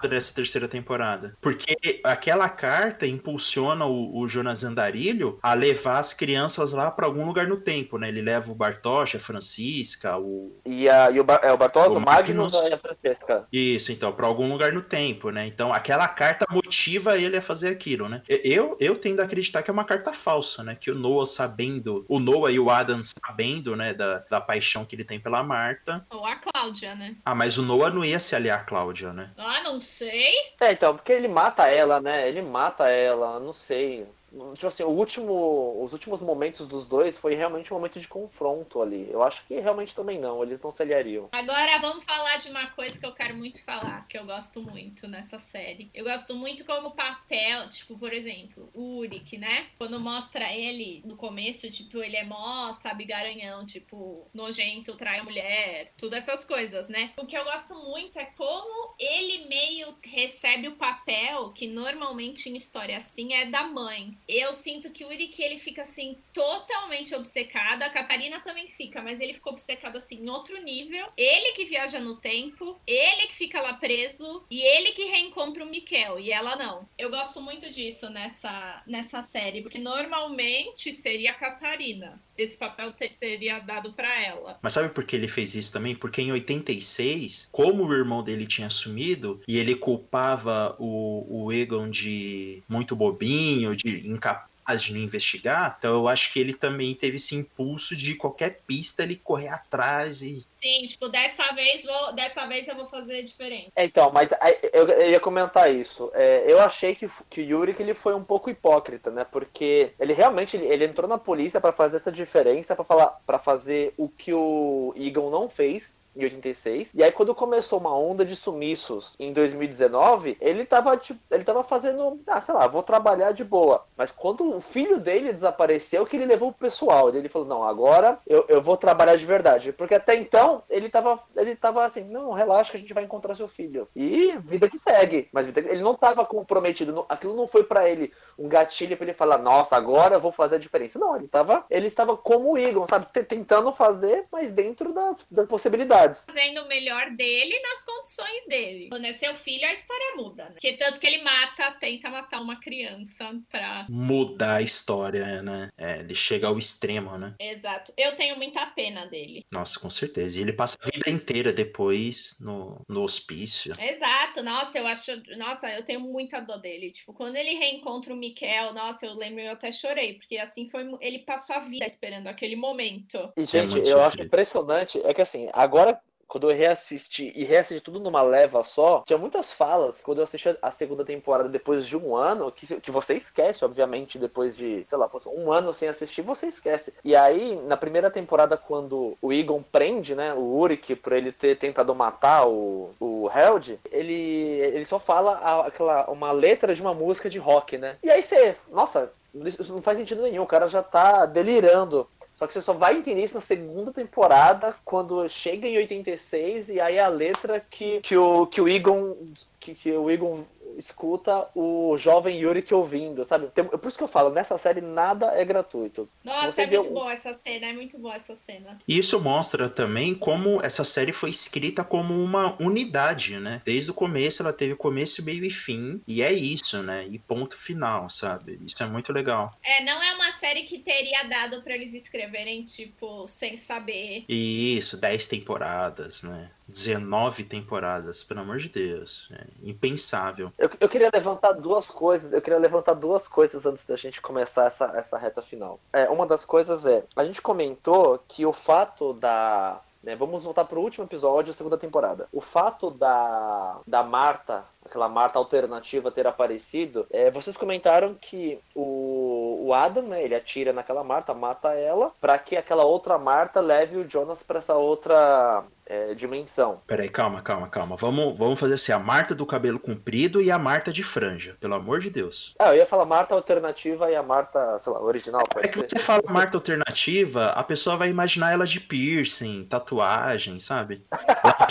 nessa terceira temporada. Porque aquela carta impulsiona o, o Jonas Andarilho a levar as crianças lá pra algum lugar no tempo, né? Ele leva o Bartosz, a Francisca, o.
E, a, e o, Bar- é, o Bartosz,
O
o Magnus
Magnus.
e a Francesca.
Isso, então, pra algum lugar no tempo, né? Então, aquela carta motiva ele a fazer aquilo, né? Eu, eu tendo a acreditar que é uma carta falsa, né? Que o Noah sabendo, o Noah e o Adam sabendo, né, da, da paixão que ele tem pela Marta.
Ou a Cláudia, né?
Ah, mas o Noah não ia se aliar a Cláudia, né?
Ah, não sei.
É, então, porque ele mata ela, né? Ele mata ela, não sei. Tipo assim, o último, os últimos momentos dos dois foi realmente um momento de confronto ali. Eu acho que realmente também não, eles não se aliariam.
Agora vamos falar de uma coisa que eu quero muito falar, que eu gosto muito nessa série. Eu gosto muito como papel, tipo, por exemplo, o Uric, né? Quando mostra ele no começo, tipo, ele é mó, sabe, garanhão, tipo, nojento, trai a mulher, tudo essas coisas, né? O que eu gosto muito é como ele meio recebe o papel que normalmente em história assim é da mãe. Eu sinto que o Uric ele fica assim totalmente obcecado. A Catarina também fica, mas ele ficou obcecado assim em outro nível. Ele que viaja no tempo, ele que fica lá preso e ele que reencontra o Mikel e ela não. Eu gosto muito disso nessa nessa série, porque normalmente seria a Catarina. Esse papel seria dado para ela.
Mas sabe por que ele fez isso também? Porque em 86, como o irmão dele tinha sumido e ele culpava o, o Egon de muito bobinho, de incapaz de investigar, então eu acho que ele também teve esse impulso de qualquer pista ele correr atrás e.
Sim, tipo, dessa vez vou, dessa vez eu vou fazer diferente.
É, então, mas eu, eu, ia comentar isso. É, eu achei que, que o Yuri que ele foi um pouco hipócrita, né? Porque ele realmente ele, ele entrou na polícia para fazer essa diferença, para falar, para fazer o que o Egon não fez em 86. E aí, quando começou uma onda de sumiços em 2019, ele tava, tipo, ele tava fazendo, ah, sei lá, vou trabalhar de boa. Mas quando o filho dele desapareceu, que ele levou o pessoal. Ele falou, não, agora eu, eu vou trabalhar de verdade. Porque até então, ele tava, ele tava assim, não, relaxa que a gente vai encontrar seu filho. E vida que segue. Mas ele não tava comprometido. Aquilo não foi para ele um gatilho para ele falar, nossa, agora eu vou fazer a diferença. Não, ele tava, ele estava como o Egon, sabe? Tentando fazer, mas dentro das, das possibilidades possibilidades.
Fazendo o melhor dele nas condições dele. Quando é seu filho, a história muda, né? Que tanto que ele mata, tenta matar uma criança pra.
Mudar a história, né? É, ele chega ao extremo, né?
Exato. Eu tenho muita pena dele.
Nossa, com certeza. E ele passa a vida inteira depois no, no hospício.
Exato. Nossa, eu acho. Nossa, eu tenho muita dor dele. Tipo, quando ele reencontra o Mikel, nossa, eu lembro, eu até chorei, porque assim foi. Ele passou a vida esperando aquele momento.
E, gente, é eu sofrido. acho impressionante. É que assim, agora quando eu reassisti e reassisti tudo numa leva só, tinha muitas falas quando eu assisti a segunda temporada depois de um ano, que, que você esquece, obviamente, depois de, sei lá, um ano sem assistir, você esquece. E aí, na primeira temporada, quando o Egon prende, né, o Uric, por ele ter tentado matar o, o Held, ele, ele só fala aquela, uma letra de uma música de rock, né? E aí você, nossa, isso não faz sentido nenhum, o cara já tá delirando só que você só vai entender isso na segunda temporada, quando chega em 86, e aí a letra que, que, o, que o Egon. Que, que o Egon escuta o jovem Yurik ouvindo, sabe? Tem, por isso que eu falo, nessa série nada é gratuito.
Nossa, Você é muito boa essa cena, é muito boa essa cena.
E isso mostra também como essa série foi escrita como uma unidade, né? Desde o começo ela teve começo, meio e fim, e é isso, né? E ponto final, sabe? Isso é muito legal.
É, não é uma série que teria dado para eles escreverem, tipo, sem saber.
Isso, 10 temporadas, né? 19 temporadas, pelo amor de Deus. É impensável.
Eu, eu, queria levantar duas coisas. Eu queria levantar duas coisas antes da gente começar essa, essa reta final. É, uma das coisas é, a gente comentou que o fato da. Né, vamos voltar para o último episódio, segunda temporada. O fato da, da Marta aquela Marta alternativa ter aparecido, é, vocês comentaram que o, o Adam, né, ele atira naquela Marta, mata ela, para que aquela outra Marta leve o Jonas para essa outra é, dimensão.
Peraí, calma, calma, calma. Vamos, vamos fazer assim: a Marta do cabelo comprido e a Marta de franja, pelo amor de Deus.
Ah, eu ia falar Marta alternativa e a Marta, sei lá, original.
É que ser. você fala Marta alternativa, a pessoa vai imaginar ela de piercing, tatuagem, sabe?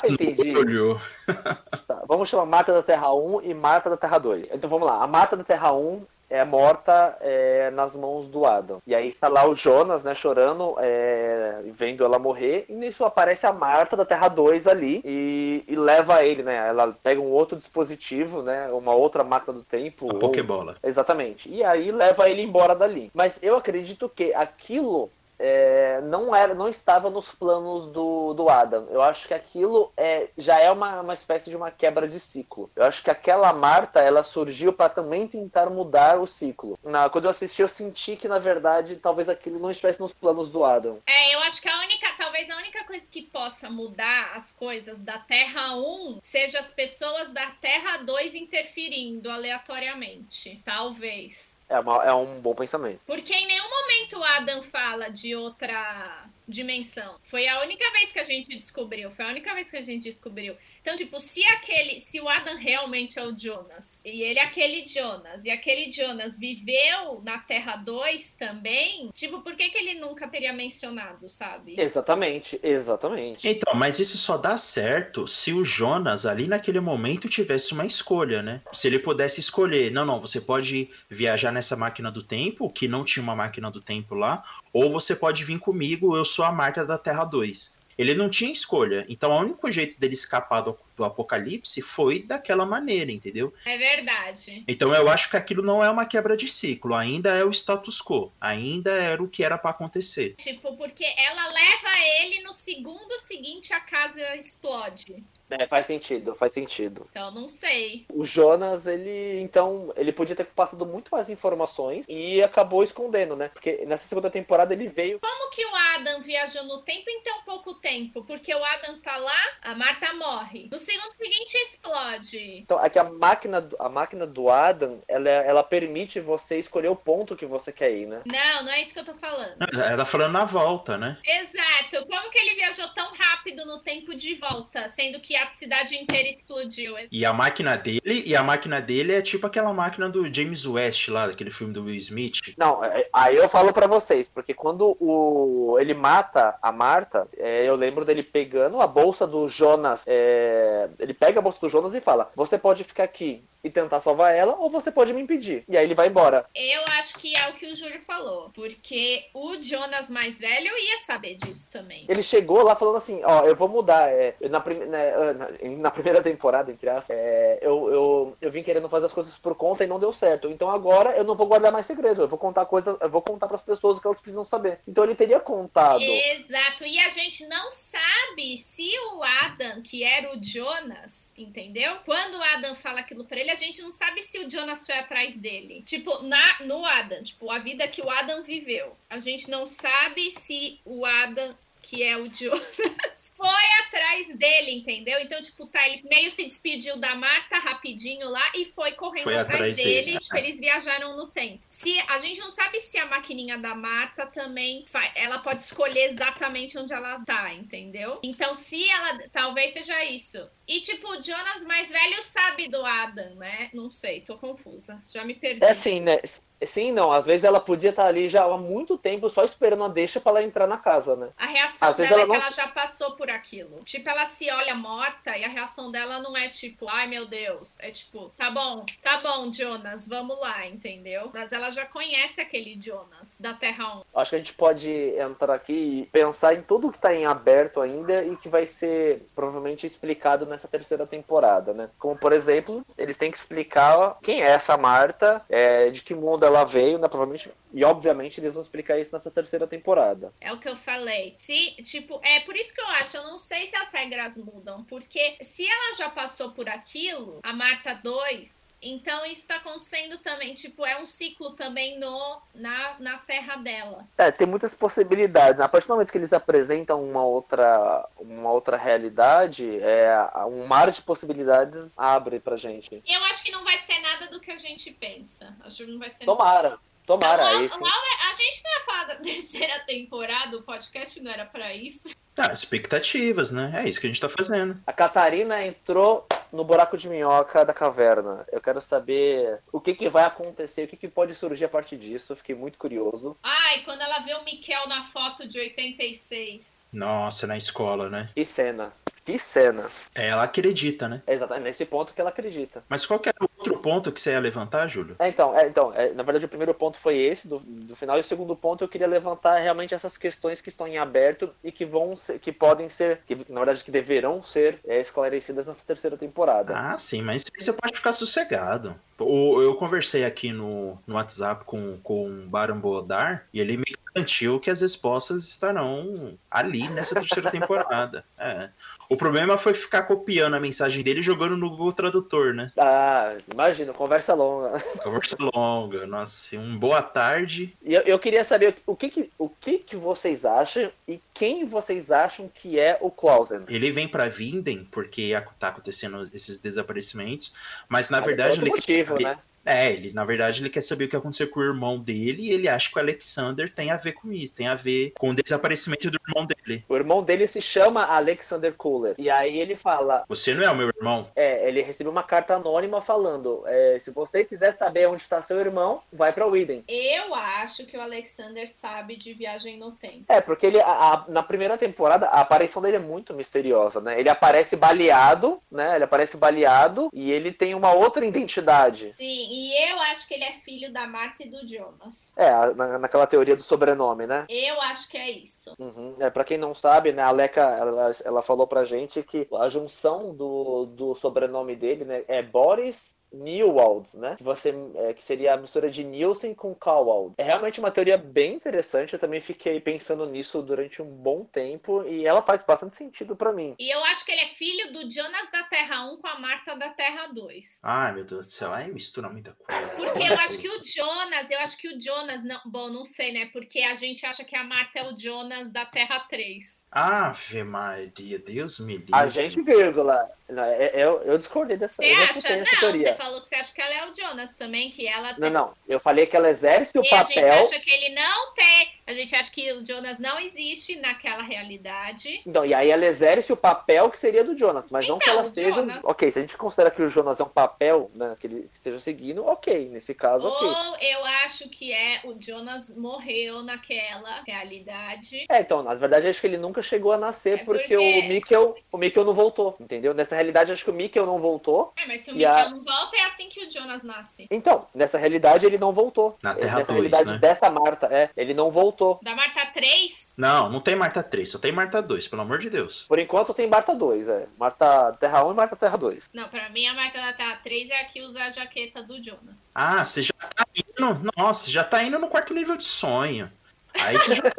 Entendi. tá, vamos chamar Marta da Terra 1 e Marta da Terra 2. Então vamos lá. A Marta da Terra 1 é morta é, nas mãos do Adam. E aí está lá o Jonas, né, chorando, é, vendo ela morrer. E nisso aparece a Marta da Terra 2 ali e, e, leva ele, né? Ela pega um outro dispositivo, né? Uma outra máquina do tempo.
A ou... Pokébola.
Exatamente. E aí leva ele embora dali. Mas eu acredito que aquilo é, não era, não estava nos planos do, do Adam. Eu acho que aquilo é, já é uma, uma espécie de uma quebra de ciclo. Eu acho que aquela Marta ela surgiu para também tentar mudar o ciclo. Na, quando eu assisti, eu senti que na verdade talvez aquilo não estivesse nos planos do Adam.
É, eu acho que a única, talvez a única coisa que possa mudar as coisas da Terra 1 seja as pessoas da Terra 2 interferindo aleatoriamente. Talvez.
É, uma, é um bom pensamento.
Porque em nenhum momento o Adam fala de outra dimensão. Foi a única vez que a gente descobriu. Foi a única vez que a gente descobriu. Então, tipo, se aquele, se o Adam realmente é o Jonas, e ele é aquele Jonas, e aquele Jonas viveu na Terra 2 também, tipo, por que, que ele nunca teria mencionado, sabe?
Exatamente, exatamente.
Então, mas isso só dá certo se o Jonas ali naquele momento tivesse uma escolha, né? Se ele pudesse escolher, não, não, você pode viajar nessa máquina do tempo, que não tinha uma máquina do tempo lá, ou você pode vir comigo, eu sou a Marta da Terra 2. Ele não tinha escolha. Então, o único jeito dele escapar do, do, apocalipse foi daquela maneira, entendeu?
É verdade.
Então, eu acho que aquilo não é uma quebra de ciclo. Ainda é o status quo. Ainda era o que era para acontecer.
Tipo, porque ela leva ele no segundo seguinte a casa explode.
É, faz sentido, faz sentido.
Então, não sei.
O Jonas, ele, então, ele podia ter passado muito mais informações e acabou escondendo, né? Porque nessa segunda temporada ele veio.
Como que o Adam viajou no tempo em tão pouco tempo? Porque o Adam tá lá, a Marta morre. No segundo seguinte, explode.
Então, é que a máquina, a máquina do Adam, ela, ela permite você escolher o ponto que você quer ir, né?
Não, não é isso que eu tô falando.
Ela tá falando na volta, né?
Exato. Como que ele viajou tão rápido no tempo de volta, sendo que a cidade inteira explodiu.
E a máquina dele, e a máquina dele é tipo aquela máquina do James West lá, daquele filme do Will Smith.
Não, é, aí eu falo para vocês, porque quando o ele mata a Marta, é, eu lembro dele pegando a bolsa do Jonas, é, ele pega a bolsa do Jonas e fala: "Você pode ficar aqui e tentar salvar ela, ou você pode me impedir. E aí ele vai embora.
Eu acho que é o que o Júlio falou. Porque o Jonas mais velho ia saber disso também.
Ele chegou lá falando assim: Ó, eu vou mudar. É, na, prim na, primeira temporada, entre aspas, é, eu, eu, eu vim querendo fazer as coisas por conta e não deu certo. Então agora eu não vou guardar mais segredo. Eu vou contar coisas, eu vou contar para as pessoas o que elas precisam saber. Então ele teria contado.
Exato. E a gente não sabe se o Adam, que era o Jonas, entendeu? Quando o Adam fala aquilo pra ele, a gente não sabe se o Jonas foi atrás dele. Tipo, na, no Adam, tipo, a vida que o Adam viveu. A gente não sabe se o Adam que é o Jonas, foi atrás dele, entendeu? Então, tipo, tá, ele meio se despediu da Marta rapidinho lá e foi correndo foi atrás, atrás, dele. dele. Tipo, eles viajaram no tempo. Se a gente não sabe se a maquininha da Marta também ela pode escolher exatamente onde ela tá, entendeu? Então, se ela talvez seja isso. E, tipo, o Jonas mais velho sabe do Adam, né? Não sei, tô confusa. Já me perdi.
É assim, né? Sim, não. Às vezes ela podia estar ali já há muito tempo só esperando a deixa para ela entrar na casa, né?
A reação Às dela ela é que não... ela já passou por aquilo. Tipo, ela se olha morta e a reação dela não é tipo, ai meu Deus. É tipo, tá bom, tá bom, Jonas, vamos lá, entendeu? Mas ela já conhece aquele Jonas da Terra
1. Acho que a gente pode entrar aqui e pensar em tudo que tá em aberto ainda e que vai ser provavelmente explicado nessa terceira temporada, né? Como, por exemplo, eles têm que explicar quem é essa Marta, é, de que mundo ela veio, né? Provavelmente. E obviamente eles vão explicar isso nessa terceira temporada.
É o que eu falei. Se, tipo, é por isso que eu acho, eu não sei se as regras mudam. Porque se ela já passou por aquilo, a Marta 2, então isso tá acontecendo também, tipo, é um ciclo também no na, na terra dela.
É, tem muitas possibilidades. A partir do momento que eles apresentam uma outra uma outra realidade, é, um mar de possibilidades abre pra gente.
Eu acho que não vai ser nada do que a gente pensa. Acho que não vai ser
Tomara.
Nada.
Tomara,
não,
esse...
não, a gente não ia falar da terceira temporada, o podcast não era para isso.
Ah, expectativas, né? É isso que a gente tá fazendo.
A Catarina entrou no buraco de minhoca da caverna. Eu quero saber o que, que vai acontecer, o que, que pode surgir a partir disso. Eu fiquei muito curioso.
Ai, quando ela vê o Miquel na foto de 86.
Nossa, na escola, né?
Que cena. Que cena.
É, ela acredita, né?
É exatamente nesse ponto que ela acredita.
Mas qual que era o outro ponto que você ia levantar, Júlio?
É, então, é, então é, na verdade o primeiro ponto foi esse, do, do final, e o segundo ponto eu queria levantar realmente essas questões que estão em aberto e que vão ser, que podem ser, que na verdade que deverão ser é, esclarecidas nessa terceira temporada.
Ah, sim, mas você pode ficar sossegado. Eu conversei aqui no, no WhatsApp com, com o Baron Bodar e ele me garantiu que as respostas estarão ali nessa terceira temporada. É. O problema foi ficar copiando a mensagem dele e jogando no Google Tradutor, né?
Ah, imagina, conversa longa.
Conversa longa, nossa, um boa tarde.
E eu, eu, queria saber o que que, o que que vocês acham e quem vocês acham que é o Clausen.
Ele vem para Vinden porque tá acontecendo esses desaparecimentos, mas na mas verdade ele
motivo,
quer
saber... né?
É, ele, na verdade, ele quer saber o que aconteceu com o irmão dele e ele acha que o Alexander tem a ver com isso, tem a ver com o desaparecimento do irmão dele.
O irmão dele se chama Alexander Cooler. E aí ele fala:
Você não é o meu irmão?
É, ele recebeu uma carta anônima falando: é, se você quiser saber onde está seu irmão, vai pra Widen.
Eu acho que o Alexander sabe de viagem no tempo.
É, porque ele, a- a- na primeira temporada, a aparição dele é muito misteriosa, né? Ele aparece baleado, né? Ele aparece baleado e ele tem uma outra identidade.
Sim, e eu acho que ele é filho da Marta e do Jonas.
É, na- naquela teoria do sobrenome, né?
Eu acho que é isso.
Uhum. É, pra quem não sabe, né, a Leca, ela, ela falou pra gente que a junção do, do sobrenome dele, né, é Boris Newald, né? Que, você, é, que seria a mistura de Nielsen com Cowald. É realmente uma teoria bem interessante. Eu também fiquei pensando nisso durante um bom tempo e ela faz bastante sentido pra mim.
E eu acho que ele é filho do Jonas da Terra 1 com a Marta da Terra 2.
Ai, meu Deus do céu, aí mistura muita coisa.
Porque eu acho que o Jonas, eu acho que o Jonas, não, bom, não sei, né? Porque a gente acha que a Marta é o Jonas da Terra 3.
Ave Maria, Deus me livre.
A gente, vírgula. Não, é- é- eu, eu discordei dessa,
Você
eu
acha? Não,
teoria.
Falou que você acha que ela é o Jonas também, que ela
Não, não. Eu falei que ela exerce o
E a gente
papel.
acha que ele não tem. A gente acha que o Jonas não existe naquela realidade.
Então, e aí ela exerce o papel que seria do Jonas, mas não que
Então,
ela
o
seja.
Jonas.
Ok, se a gente considera que o Jonas é um papel, né, que ele esteja seguindo, ok. Nesse caso, ok.
Ou eu acho que é o Jonas morreu naquela realidade.
É, então, na verdade, acho que ele nunca chegou a nascer
É
porque,
porque-
o Mikkel, o Mikkel não voltou, entendeu? Nessa realidade, acho que o Mikkel não voltou.
É, mas se o Miguel
a-
não volta, é assim que o Jonas nasce.
Então, nessa realidade, ele não voltou.
Na Terra
nessa
2,
realidade
né?
dessa Marta, é, ele não voltou.
Da Marta 3,
Não, não tem Marta 3, só tem Marta 2, pelo amor de Deus.
Por enquanto tem Marta 2, é. Marta Terra 1 e Marta Terra 2.
não, pra mim a Marta da Terra 3 é a que usa a jaqueta do Jonas.
Ah, você já tá indo. Nossa, já tá indo no quarto nível de sonho. Aí você já,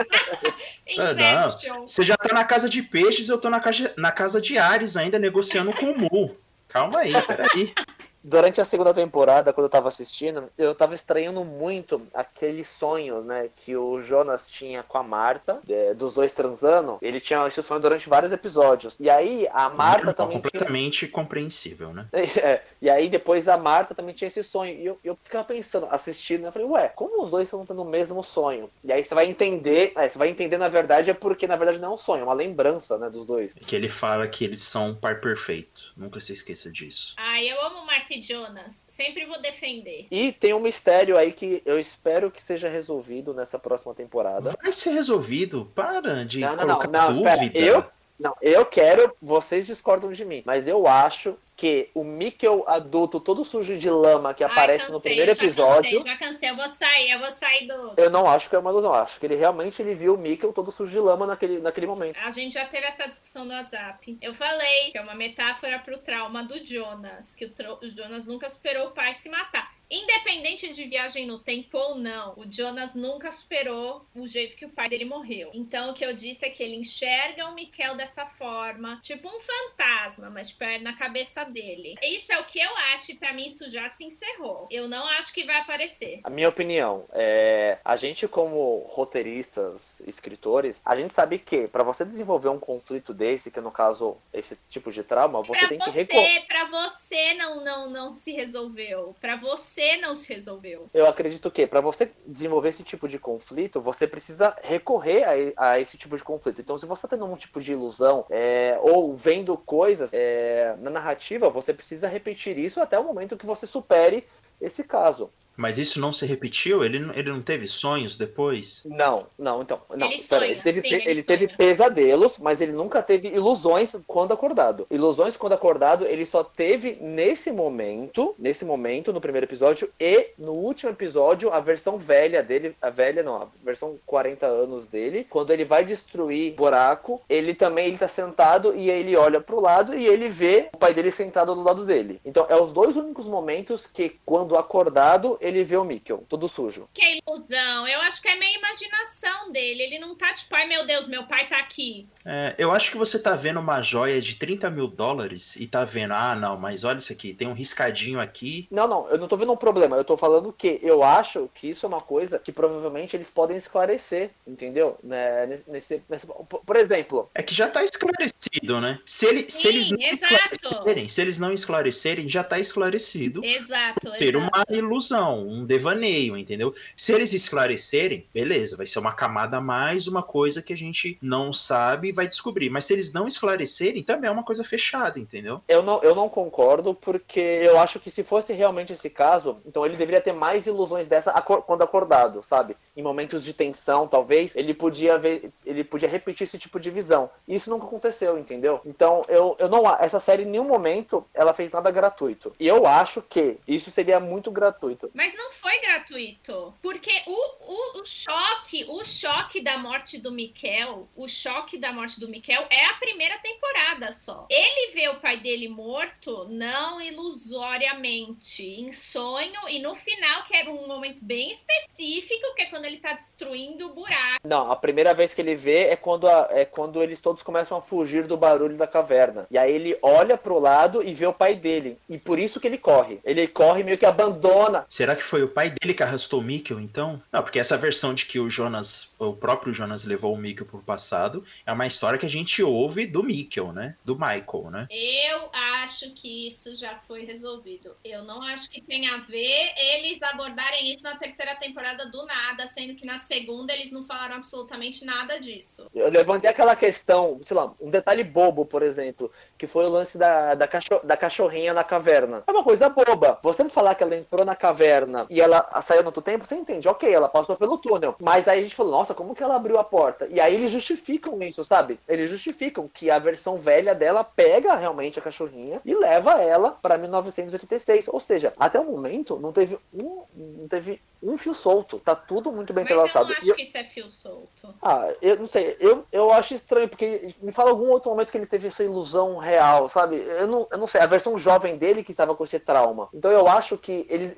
Ah,
Inception.
você já tá na casa de peixes, eu tô na casa, na casa de Ares ainda negociando com o Mu. Calma aí, peraí.
Durante a segunda temporada, quando eu tava assistindo, eu tava estranhando muito aquele sonho, né, que o Jonas tinha com a Marta, é, dos dois transando. Ele tinha esse sonho durante vários episódios. E aí a Marta
Normal,
também tinha.
completamente compreensível, né?
É, e aí depois a Marta também tinha esse sonho. E eu, eu ficava pensando, assistindo, eu falei, ué, como os dois estão tendo o mesmo sonho? E aí você vai entender, é, você vai entender na verdade é porque na verdade não é um sonho, é uma lembrança, né, dos dois.
Que ele fala que eles são um par perfeito. Nunca se esqueça disso.
Ai, eu amo Marta e Jonas. Sempre vou defender.
E tem um mistério aí que eu espero que seja resolvido nessa próxima temporada.
Vai ser resolvido. Para de
Não, não, não,
colocar
não, espera.
dúvida.
Eu, não, eu quero, vocês discordam de mim, mas eu acho que o Mikkel adulto todo sujo de lama que aparece
Ai,
no
cansei,
primeiro
já
episódio,
Cansei, já cansei, eu vou sair, eu vou sair do.
eu não acho que é uma ilusão, acho que ele realmente ele viu o Mikkel todo sujo de lama naquele, naquele momento.
A gente já teve essa discussão no WhatsApp. Eu falei que é uma metáfora pro trauma do Jonas, que o, o Jonas nunca superou o pai se matar. Independente de viagem no tempo ou não, o Jonas nunca superou o jeito que o pai dele morreu. Então o que eu disse é que ele enxerga o Mikkel dessa forma, tipo um fantasma, mas tipo, é na cabeça dele. Isso é o que eu acho, e pra mim isso já se encerrou. Eu não acho que vai aparecer.
A minha opinião é, a gente como roteiristas, escritores, a gente sabe que pra você desenvolver um conflito desse, que no caso esse tipo de trauma, você
Pra
tem que recorrer.
você, pra você não, não, não se resolveu. Pra você não se resolveu.
Eu acredito que para você desenvolver esse tipo de conflito, você precisa recorrer a, a esse tipo de conflito. Então, se você está tendo um tipo de ilusão é, ou vendo coisas é, na narrativa, você precisa repetir isso até o momento que você supere esse caso.
Mas isso não se repetiu? Ele, não- ele não teve sonhos depois?
Não, não, então. Não,
Ele sonha,
ele teve,
sim, ele
ele teve
sonha.
pesadelos, mas ele nunca teve ilusões quando acordado. Ilusões quando acordado, ele só teve nesse momento, nesse momento, no primeiro episódio, e no último episódio, a versão velha dele, a velha não, a versão 40 anos dele, quando ele vai destruir o buraco, ele também ele tá sentado e aí ele olha pro lado e ele vê o pai dele sentado do lado dele. Então, é os dois únicos momentos que, quando acordado, ele vê o Mikkel, todo sujo.
Que é ilusão. Eu acho que é meio imaginação dele. Ele não tá tipo, ai meu Deus, meu pai tá aqui.
É, eu acho que você tá vendo uma joia de 30 mil dólares e tá vendo, ah, não, mas olha isso aqui, tem um riscadinho aqui.
Não, não, eu não tô vendo um problema. Eu tô falando que eu acho que isso é uma coisa que provavelmente eles podem esclarecer, entendeu? Né, nesse, nesse, por exemplo.
É que já tá esclarecido, né? Se, ele,
Sim,
se eles não
exato.
esclarecerem, se eles não esclarecerem, já tá esclarecido.
Exato,
Ter
exato.
uma ilusão, um devaneio, entendeu? Se eles esclarecerem, beleza, vai ser uma camada a mais, uma coisa que a gente não sabe e vai descobrir. Mas se eles não esclarecerem, também é uma coisa fechada, entendeu?
Eu não, eu não concordo, porque eu acho que se fosse realmente esse caso, então ele deveria ter mais ilusões dessa acor- quando acordado, sabe? Em momentos de tensão, talvez, ele podia ver, ele podia repetir esse tipo de visão. E isso nunca aconteceu, entendeu? Então, eu, eu não essa série em nenhum momento ela fez nada gratuito. E eu acho que isso seria muito gratuito.
Mas não foi gratuito. Porque o, o, o choque, o choque da morte do Mikel, o choque da morte do Mikel é a primeira temporada só. Ele vê o pai dele morto, não ilusoriamente, em sonho, e no final, que era um momento bem específico, que é quando ele tá destruindo o buraco.
Não, a primeira vez que ele vê é quando, a- é quando eles todos começam a fugir do barulho da caverna. E aí ele olha pro lado e vê o pai dele. E por isso que ele corre. Ele corre meio que abandona.
Será que foi o pai dele que arrastou o Mikkel, então? Não, porque essa versão de que o Jonas, o próprio Jonas levou o Mikkel pro passado, é uma história que a gente ouve do Mikkel, né? Do Michael, né?
Eu acho que isso já foi resolvido. Eu não acho que tem a ver eles abordarem isso na terceira temporada do nada, sendo que na segunda eles não falaram absolutamente nada disso.
Eu levantei aquela questão, sei lá, um detalhe bobo, por exemplo, que foi o lance da, da, cacho- da cachorrinha na caverna. É uma coisa boba. Você me falar que ela entrou na caverna e ela saiu no outro tempo, você entende? Ok, ela passou pelo túnel. Mas aí a gente falou, nossa, como que ela abriu a porta? E aí eles justificam isso, sabe? Eles justificam que a versão velha dela pega realmente a cachorrinha e leva ela pra 1986. Ou seja, até o momento não teve um, não teve um fio solto. Tá tudo muito bem
Mas eu não
entrelaçado.
acho
eu-
que isso é fio solto.
ah, eu não sei, eu, eu acho estranho, porque me fala algum outro momento que ele teve essa ilusão real, sabe? Eu não, eu não sei, a versão jovem dele que estava com esse trauma. Então eu acho que eles,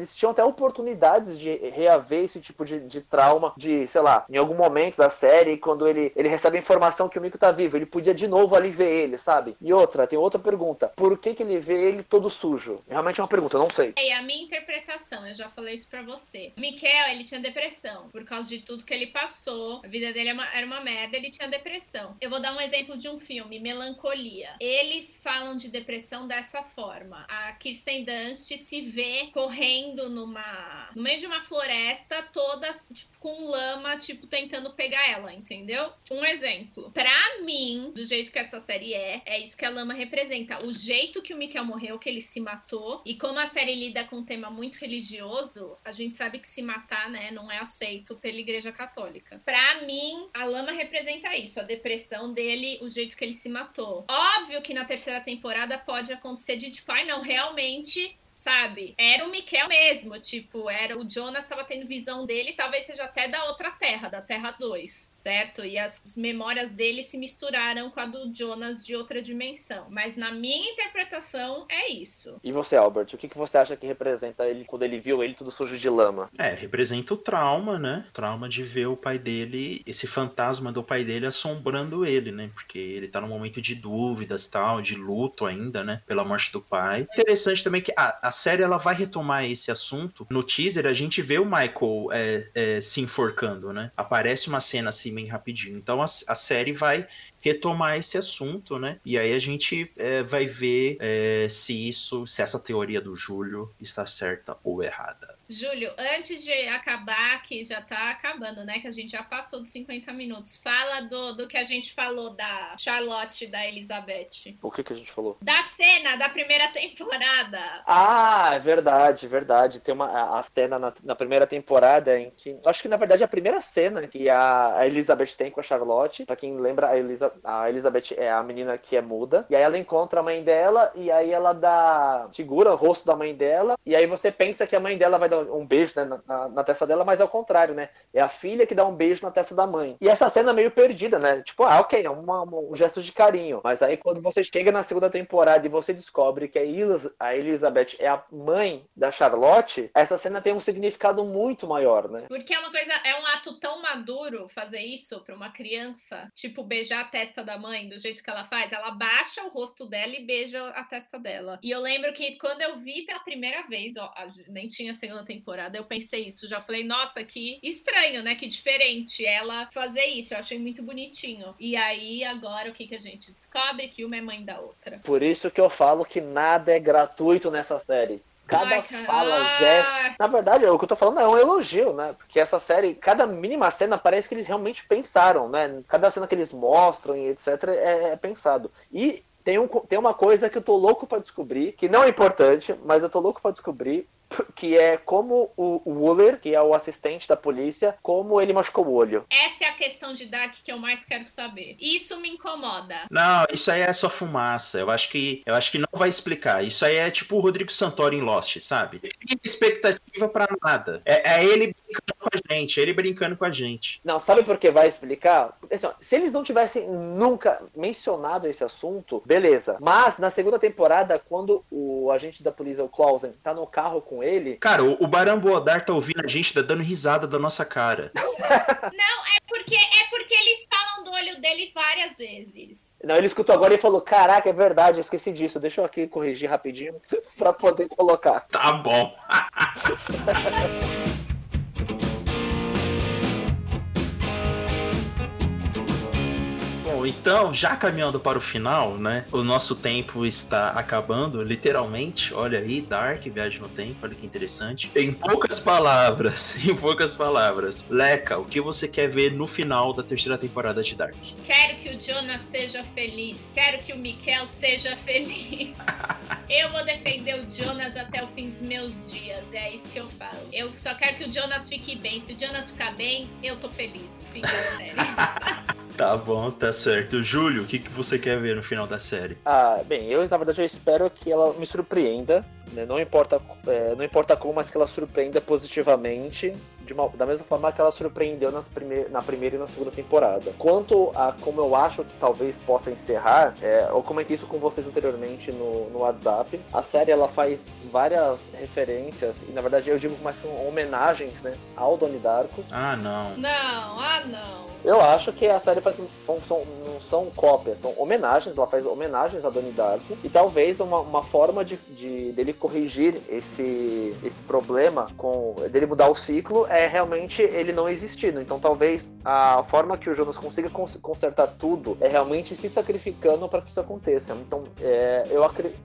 eles tinham até oportunidades de reaver esse tipo de, de trauma, de, sei lá, em algum momento da série, quando ele, ele recebe a informação que o Mico tá vivo, ele podia de novo ali ver ele, sabe? E outra, tem outra pergunta, por que que ele vê ele todo sujo? Realmente é uma pergunta, eu não sei.
E a minha interpretação, eu já falei isso pra você. O Mikel, ele tinha depressão. Por causa de tudo que ele passou. A vida dele é uma- era uma merda, ele tinha depressão. Eu vou dar um exemplo de um filme, Melancolia. Eles falam de depressão dessa forma. A Kirsten Dunst se vê correndo numa... no meio de uma floresta, toda, tipo, com lama, tipo, tentando pegar ela, entendeu? Um exemplo. Pra mim, do jeito que essa série é, é isso que a lama representa. O jeito que o Mikel morreu, que ele se matou, e como a série lida com um tema muito religioso, a gente sabe que se matar, né, não é aceito pela Igreja Católica. Pra mim, a lama representa isso, a depressão dele, o jeito que ele se matou. Óbvio que na terceira temporada pode acontecer de tipo, ai não, realmente sabe? Era o Mikel mesmo, tipo, era o Jonas estava tendo visão dele, talvez seja até da outra Terra, da Terra 2, certo? E as memórias dele se misturaram com a do Jonas de outra dimensão. Mas na minha interpretação é isso.
E você, Albert, o que, que você acha que representa ele quando ele viu ele tudo sujo de lama?
É, representa o trauma, né? Trauma de ver o pai dele, esse fantasma do pai dele assombrando ele, né? Porque ele tá num momento de dúvidas, tal, de luto ainda, né? Pela morte do pai. Interessante também que a, a série ela vai retomar esse assunto. No teaser a gente vê o Michael é, é, se enforcando, né? Aparece uma cena assim bem rapidinho. Então a, a série vai retomar esse assunto, né? E aí a gente é, vai ver é, se isso, se essa teoria do Júlio está certa ou errada.
Júlio, antes de acabar, que já tá acabando, né? Que a gente já passou dos 50 minutos. Fala do, do que a gente falou da Charlotte e da Elizabeth.
O que, que a gente falou?
Da cena da primeira temporada.
Ah, é verdade, verdade. Tem uma a, cena na, na primeira temporada em que. Acho que na verdade é a primeira cena que a, a Elizabeth tem com a Charlotte. Pra quem lembra, a, Elisa, Elizabeth, a Elizabeth é a menina que é muda, e aí ela encontra a mãe dela, e aí ela dá. segura o rosto da mãe dela, e aí você pensa que a mãe dela vai dar um beijo né, na, na, testa dela, mas é o contrário, né? É a filha que dá um beijo na testa da mãe. E essa cena é meio perdida, né? Tipo, ah, ok, é uma, um gesto de carinho. Mas aí quando você chega na segunda temporada e você descobre que a, Elis, a Elizabeth é a mãe da Charlotte, essa cena tem um significado muito maior, né?
Porque é uma coisa, é um ato tão maduro fazer isso pra uma criança, tipo, beijar a testa da mãe do jeito que ela faz. Ela baixa o rosto dela e beija a testa dela. E eu lembro que quando eu vi pela primeira vez, ó, nem tinha segunda temporada, eu pensei isso. Já falei, nossa, que estranho, né? Que diferente ela fazer isso. Eu achei muito bonitinho. E aí, agora, o que, que a gente descobre? Que uma é mãe da outra.
Por isso que eu falo que nada é gratuito nessa série. Cada Ai, fala, gesto. Na verdade, o que eu tô falando é um elogio, né? Porque essa série, cada mínima cena parece que eles realmente pensaram, né? Cada cena que eles mostram e etc. é, é pensado. E tem, um, tem uma coisa que eu tô louco para descobrir, que não é importante, mas eu tô louco para descobrir, que é como o Wooler, que é o assistente da polícia, como ele machucou o olho.
Essa é a questão de Dark que eu mais quero saber. Isso me incomoda.
Não, isso aí é só fumaça. Eu acho que eu acho que não vai explicar. Isso aí é tipo o Rodrigo Santoro em Lost, sabe? Tem expectativa para nada. É, é, ele brincando com a gente, é ele brincando com a gente.
Não, sabe por que vai explicar? Assim, ó, se eles não tivessem nunca mencionado esse assunto, beleza. Mas na segunda temporada, quando o agente da polícia, o Clausen, tá no carro com ele.
Cara, o, o Baramboadar tá ouvindo a gente, tá dando risada da nossa cara.
Não, é porque, é porque eles falam do olho dele várias vezes.
Não, ele escutou agora e falou: Caraca, é verdade, esqueci disso. Deixa eu aqui corrigir rapidinho pra poder colocar.
Tá bom. Bom, então, já caminhando para o final, né? O nosso tempo está acabando, literalmente. Olha aí, Dark, Viagem no Tempo, olha que interessante. Em poucas palavras, em poucas palavras. Leca, o que você quer ver no final da terceira temporada de Dark?
Quero que o Jonas seja feliz. Quero que o Mikel seja feliz. eu vou defender o Jonas até o fim dos meus dias. É isso que eu falo. Eu só quero que o Jonas fique bem. Se o Jonas ficar bem, eu tô feliz. Fim da série.
Tá bom, tá certo. Júlio, o que, que você quer ver no final da série?
Ah, bem, eu na verdade eu espero que ela me surpreenda. Né? Não, importa, é, não importa como, mas que ela surpreenda positivamente uma, da mesma forma que ela surpreendeu nas primeir, na primeira e na segunda temporada. Quanto a como eu acho que talvez possa encerrar, é, eu comentei isso com vocês anteriormente no, no WhatsApp. A série ela faz várias referências, e na verdade eu digo mais são homenagens né, ao Donnie Darko.
Ah, não.
Não, ah, não.
Eu acho que a série faz, são, são, não são cópias, são homenagens, ela faz homenagens a Donnie Darko, e talvez uma, uma forma de, de dele corrigir esse, esse problema, com dele mudar o ciclo, é realmente ele não existindo. Então talvez a forma que o Jonas consiga consertar tudo é realmente se sacrificando para que isso aconteça. Então é, eu,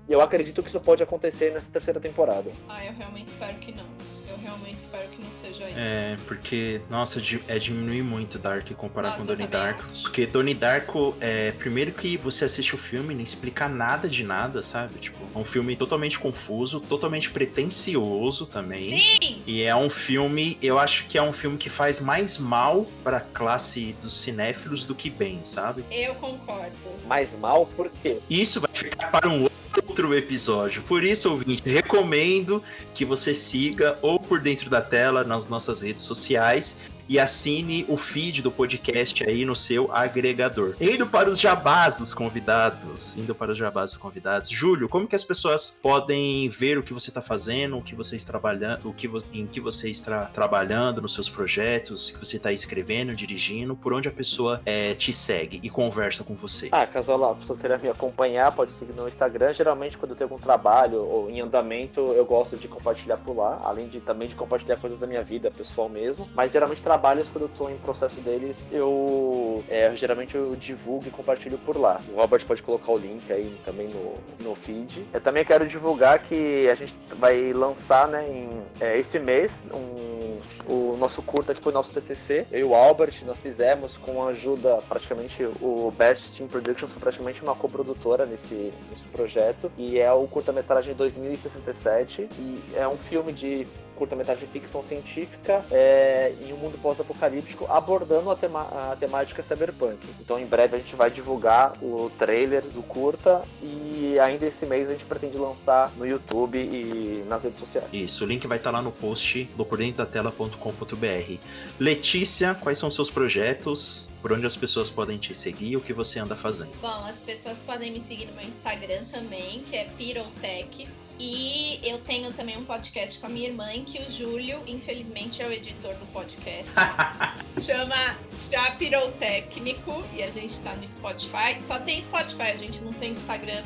eu acredito que isso pode acontecer nessa terceira temporada.
Ah, eu realmente espero que não. Realmente espero que não seja isso.
É, porque, nossa, é diminuir muito Dark comparar nossa, com Donnie Darko. Acho. Porque Donnie Darko, é, primeiro que você assiste o filme e não explica nada de nada, sabe? Tipo, é um filme totalmente confuso, totalmente pretencioso também.
Sim!
E é um filme, eu acho que é um filme que faz mais mal pra classe dos cinéfilos do que bem, sabe?
Eu concordo.
Mais mal por quê?
Isso vai ficar para um outro outro episódio. Por isso, ouvinte, recomendo que você siga ou por dentro da tela nas nossas redes sociais e assine o feed do podcast aí no seu agregador. Indo para os jabás dos convidados, indo para os jabás dos convidados. Júlio, como que as pessoas podem ver o que você está fazendo, o que você está trabalhando, o que em que você está trabalhando nos seus projetos, que você está escrevendo, dirigindo, por onde a pessoa é, te segue e conversa com você?
Ah, caso a pessoa queira me acompanhar, pode seguir no Instagram. Geralmente, quando eu tenho algum trabalho ou em andamento, eu gosto de compartilhar por lá, além de também de compartilhar coisas da minha vida pessoal mesmo. Mas geralmente trabalhos, quando eu tô em processo deles, eu é, geralmente eu divulgo e compartilho por lá. O Robert pode colocar o link aí também no, no feed. Eu também quero divulgar que a gente vai lançar, né, em, é, esse mês, um, o nosso curta que foi nosso TCC. Eu e o Albert, nós fizemos com a ajuda, praticamente, o Best Team Productions foi praticamente uma coprodutora nesse, nesse projeto. E é o curta-metragem 2067. E é um filme de curta-metragem de ficção científica é, em um mundo pós-apocalíptico, abordando a, tema a temática cyberpunk. Então, em breve a gente vai divulgar o trailer do curta e ainda esse mês a gente pretende lançar no YouTube e nas redes sociais.
Isso, o link vai estar lá no post do pordentrodatela.com.br. Letícia, quais são os seus projetos? Por onde as pessoas podem te seguir? O que você anda fazendo?
Bom, as pessoas podem me seguir no meu Instagram também, que é Pirotex e eu tenho também um podcast com a minha irmã, que o Júlio, infelizmente, é o editor do podcast. Chama Chapirou Técnico e a gente tá no Spotify. Só tem Spotify, a gente não tem Instagram,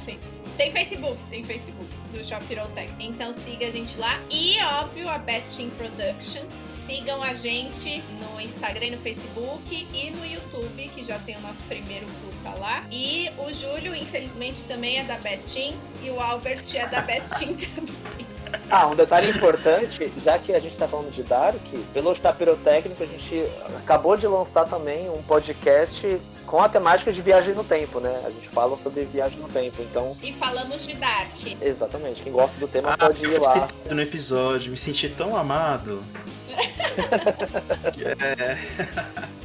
tem Facebook, tem Facebook do Técnico. Então siga a gente lá. E, óbvio, a Best in Productions. Sigam a gente no Instagram no Facebook e no YouTube, que já tem o nosso primeiro curta lá. E o Júlio, infelizmente, também é da Best In e o Albert é da Best também.
Ah, um detalhe importante, já que a gente está falando de Dark, Velocidade Pirotécnico, a gente acabou de lançar também um podcast com a temática de viagem no tempo, né? A gente fala sobre viagem no tempo, então.
E falamos de Dark.
Exatamente. Quem gosta do tema ah, pode ir lá.
No episódio, me senti tão amado. é.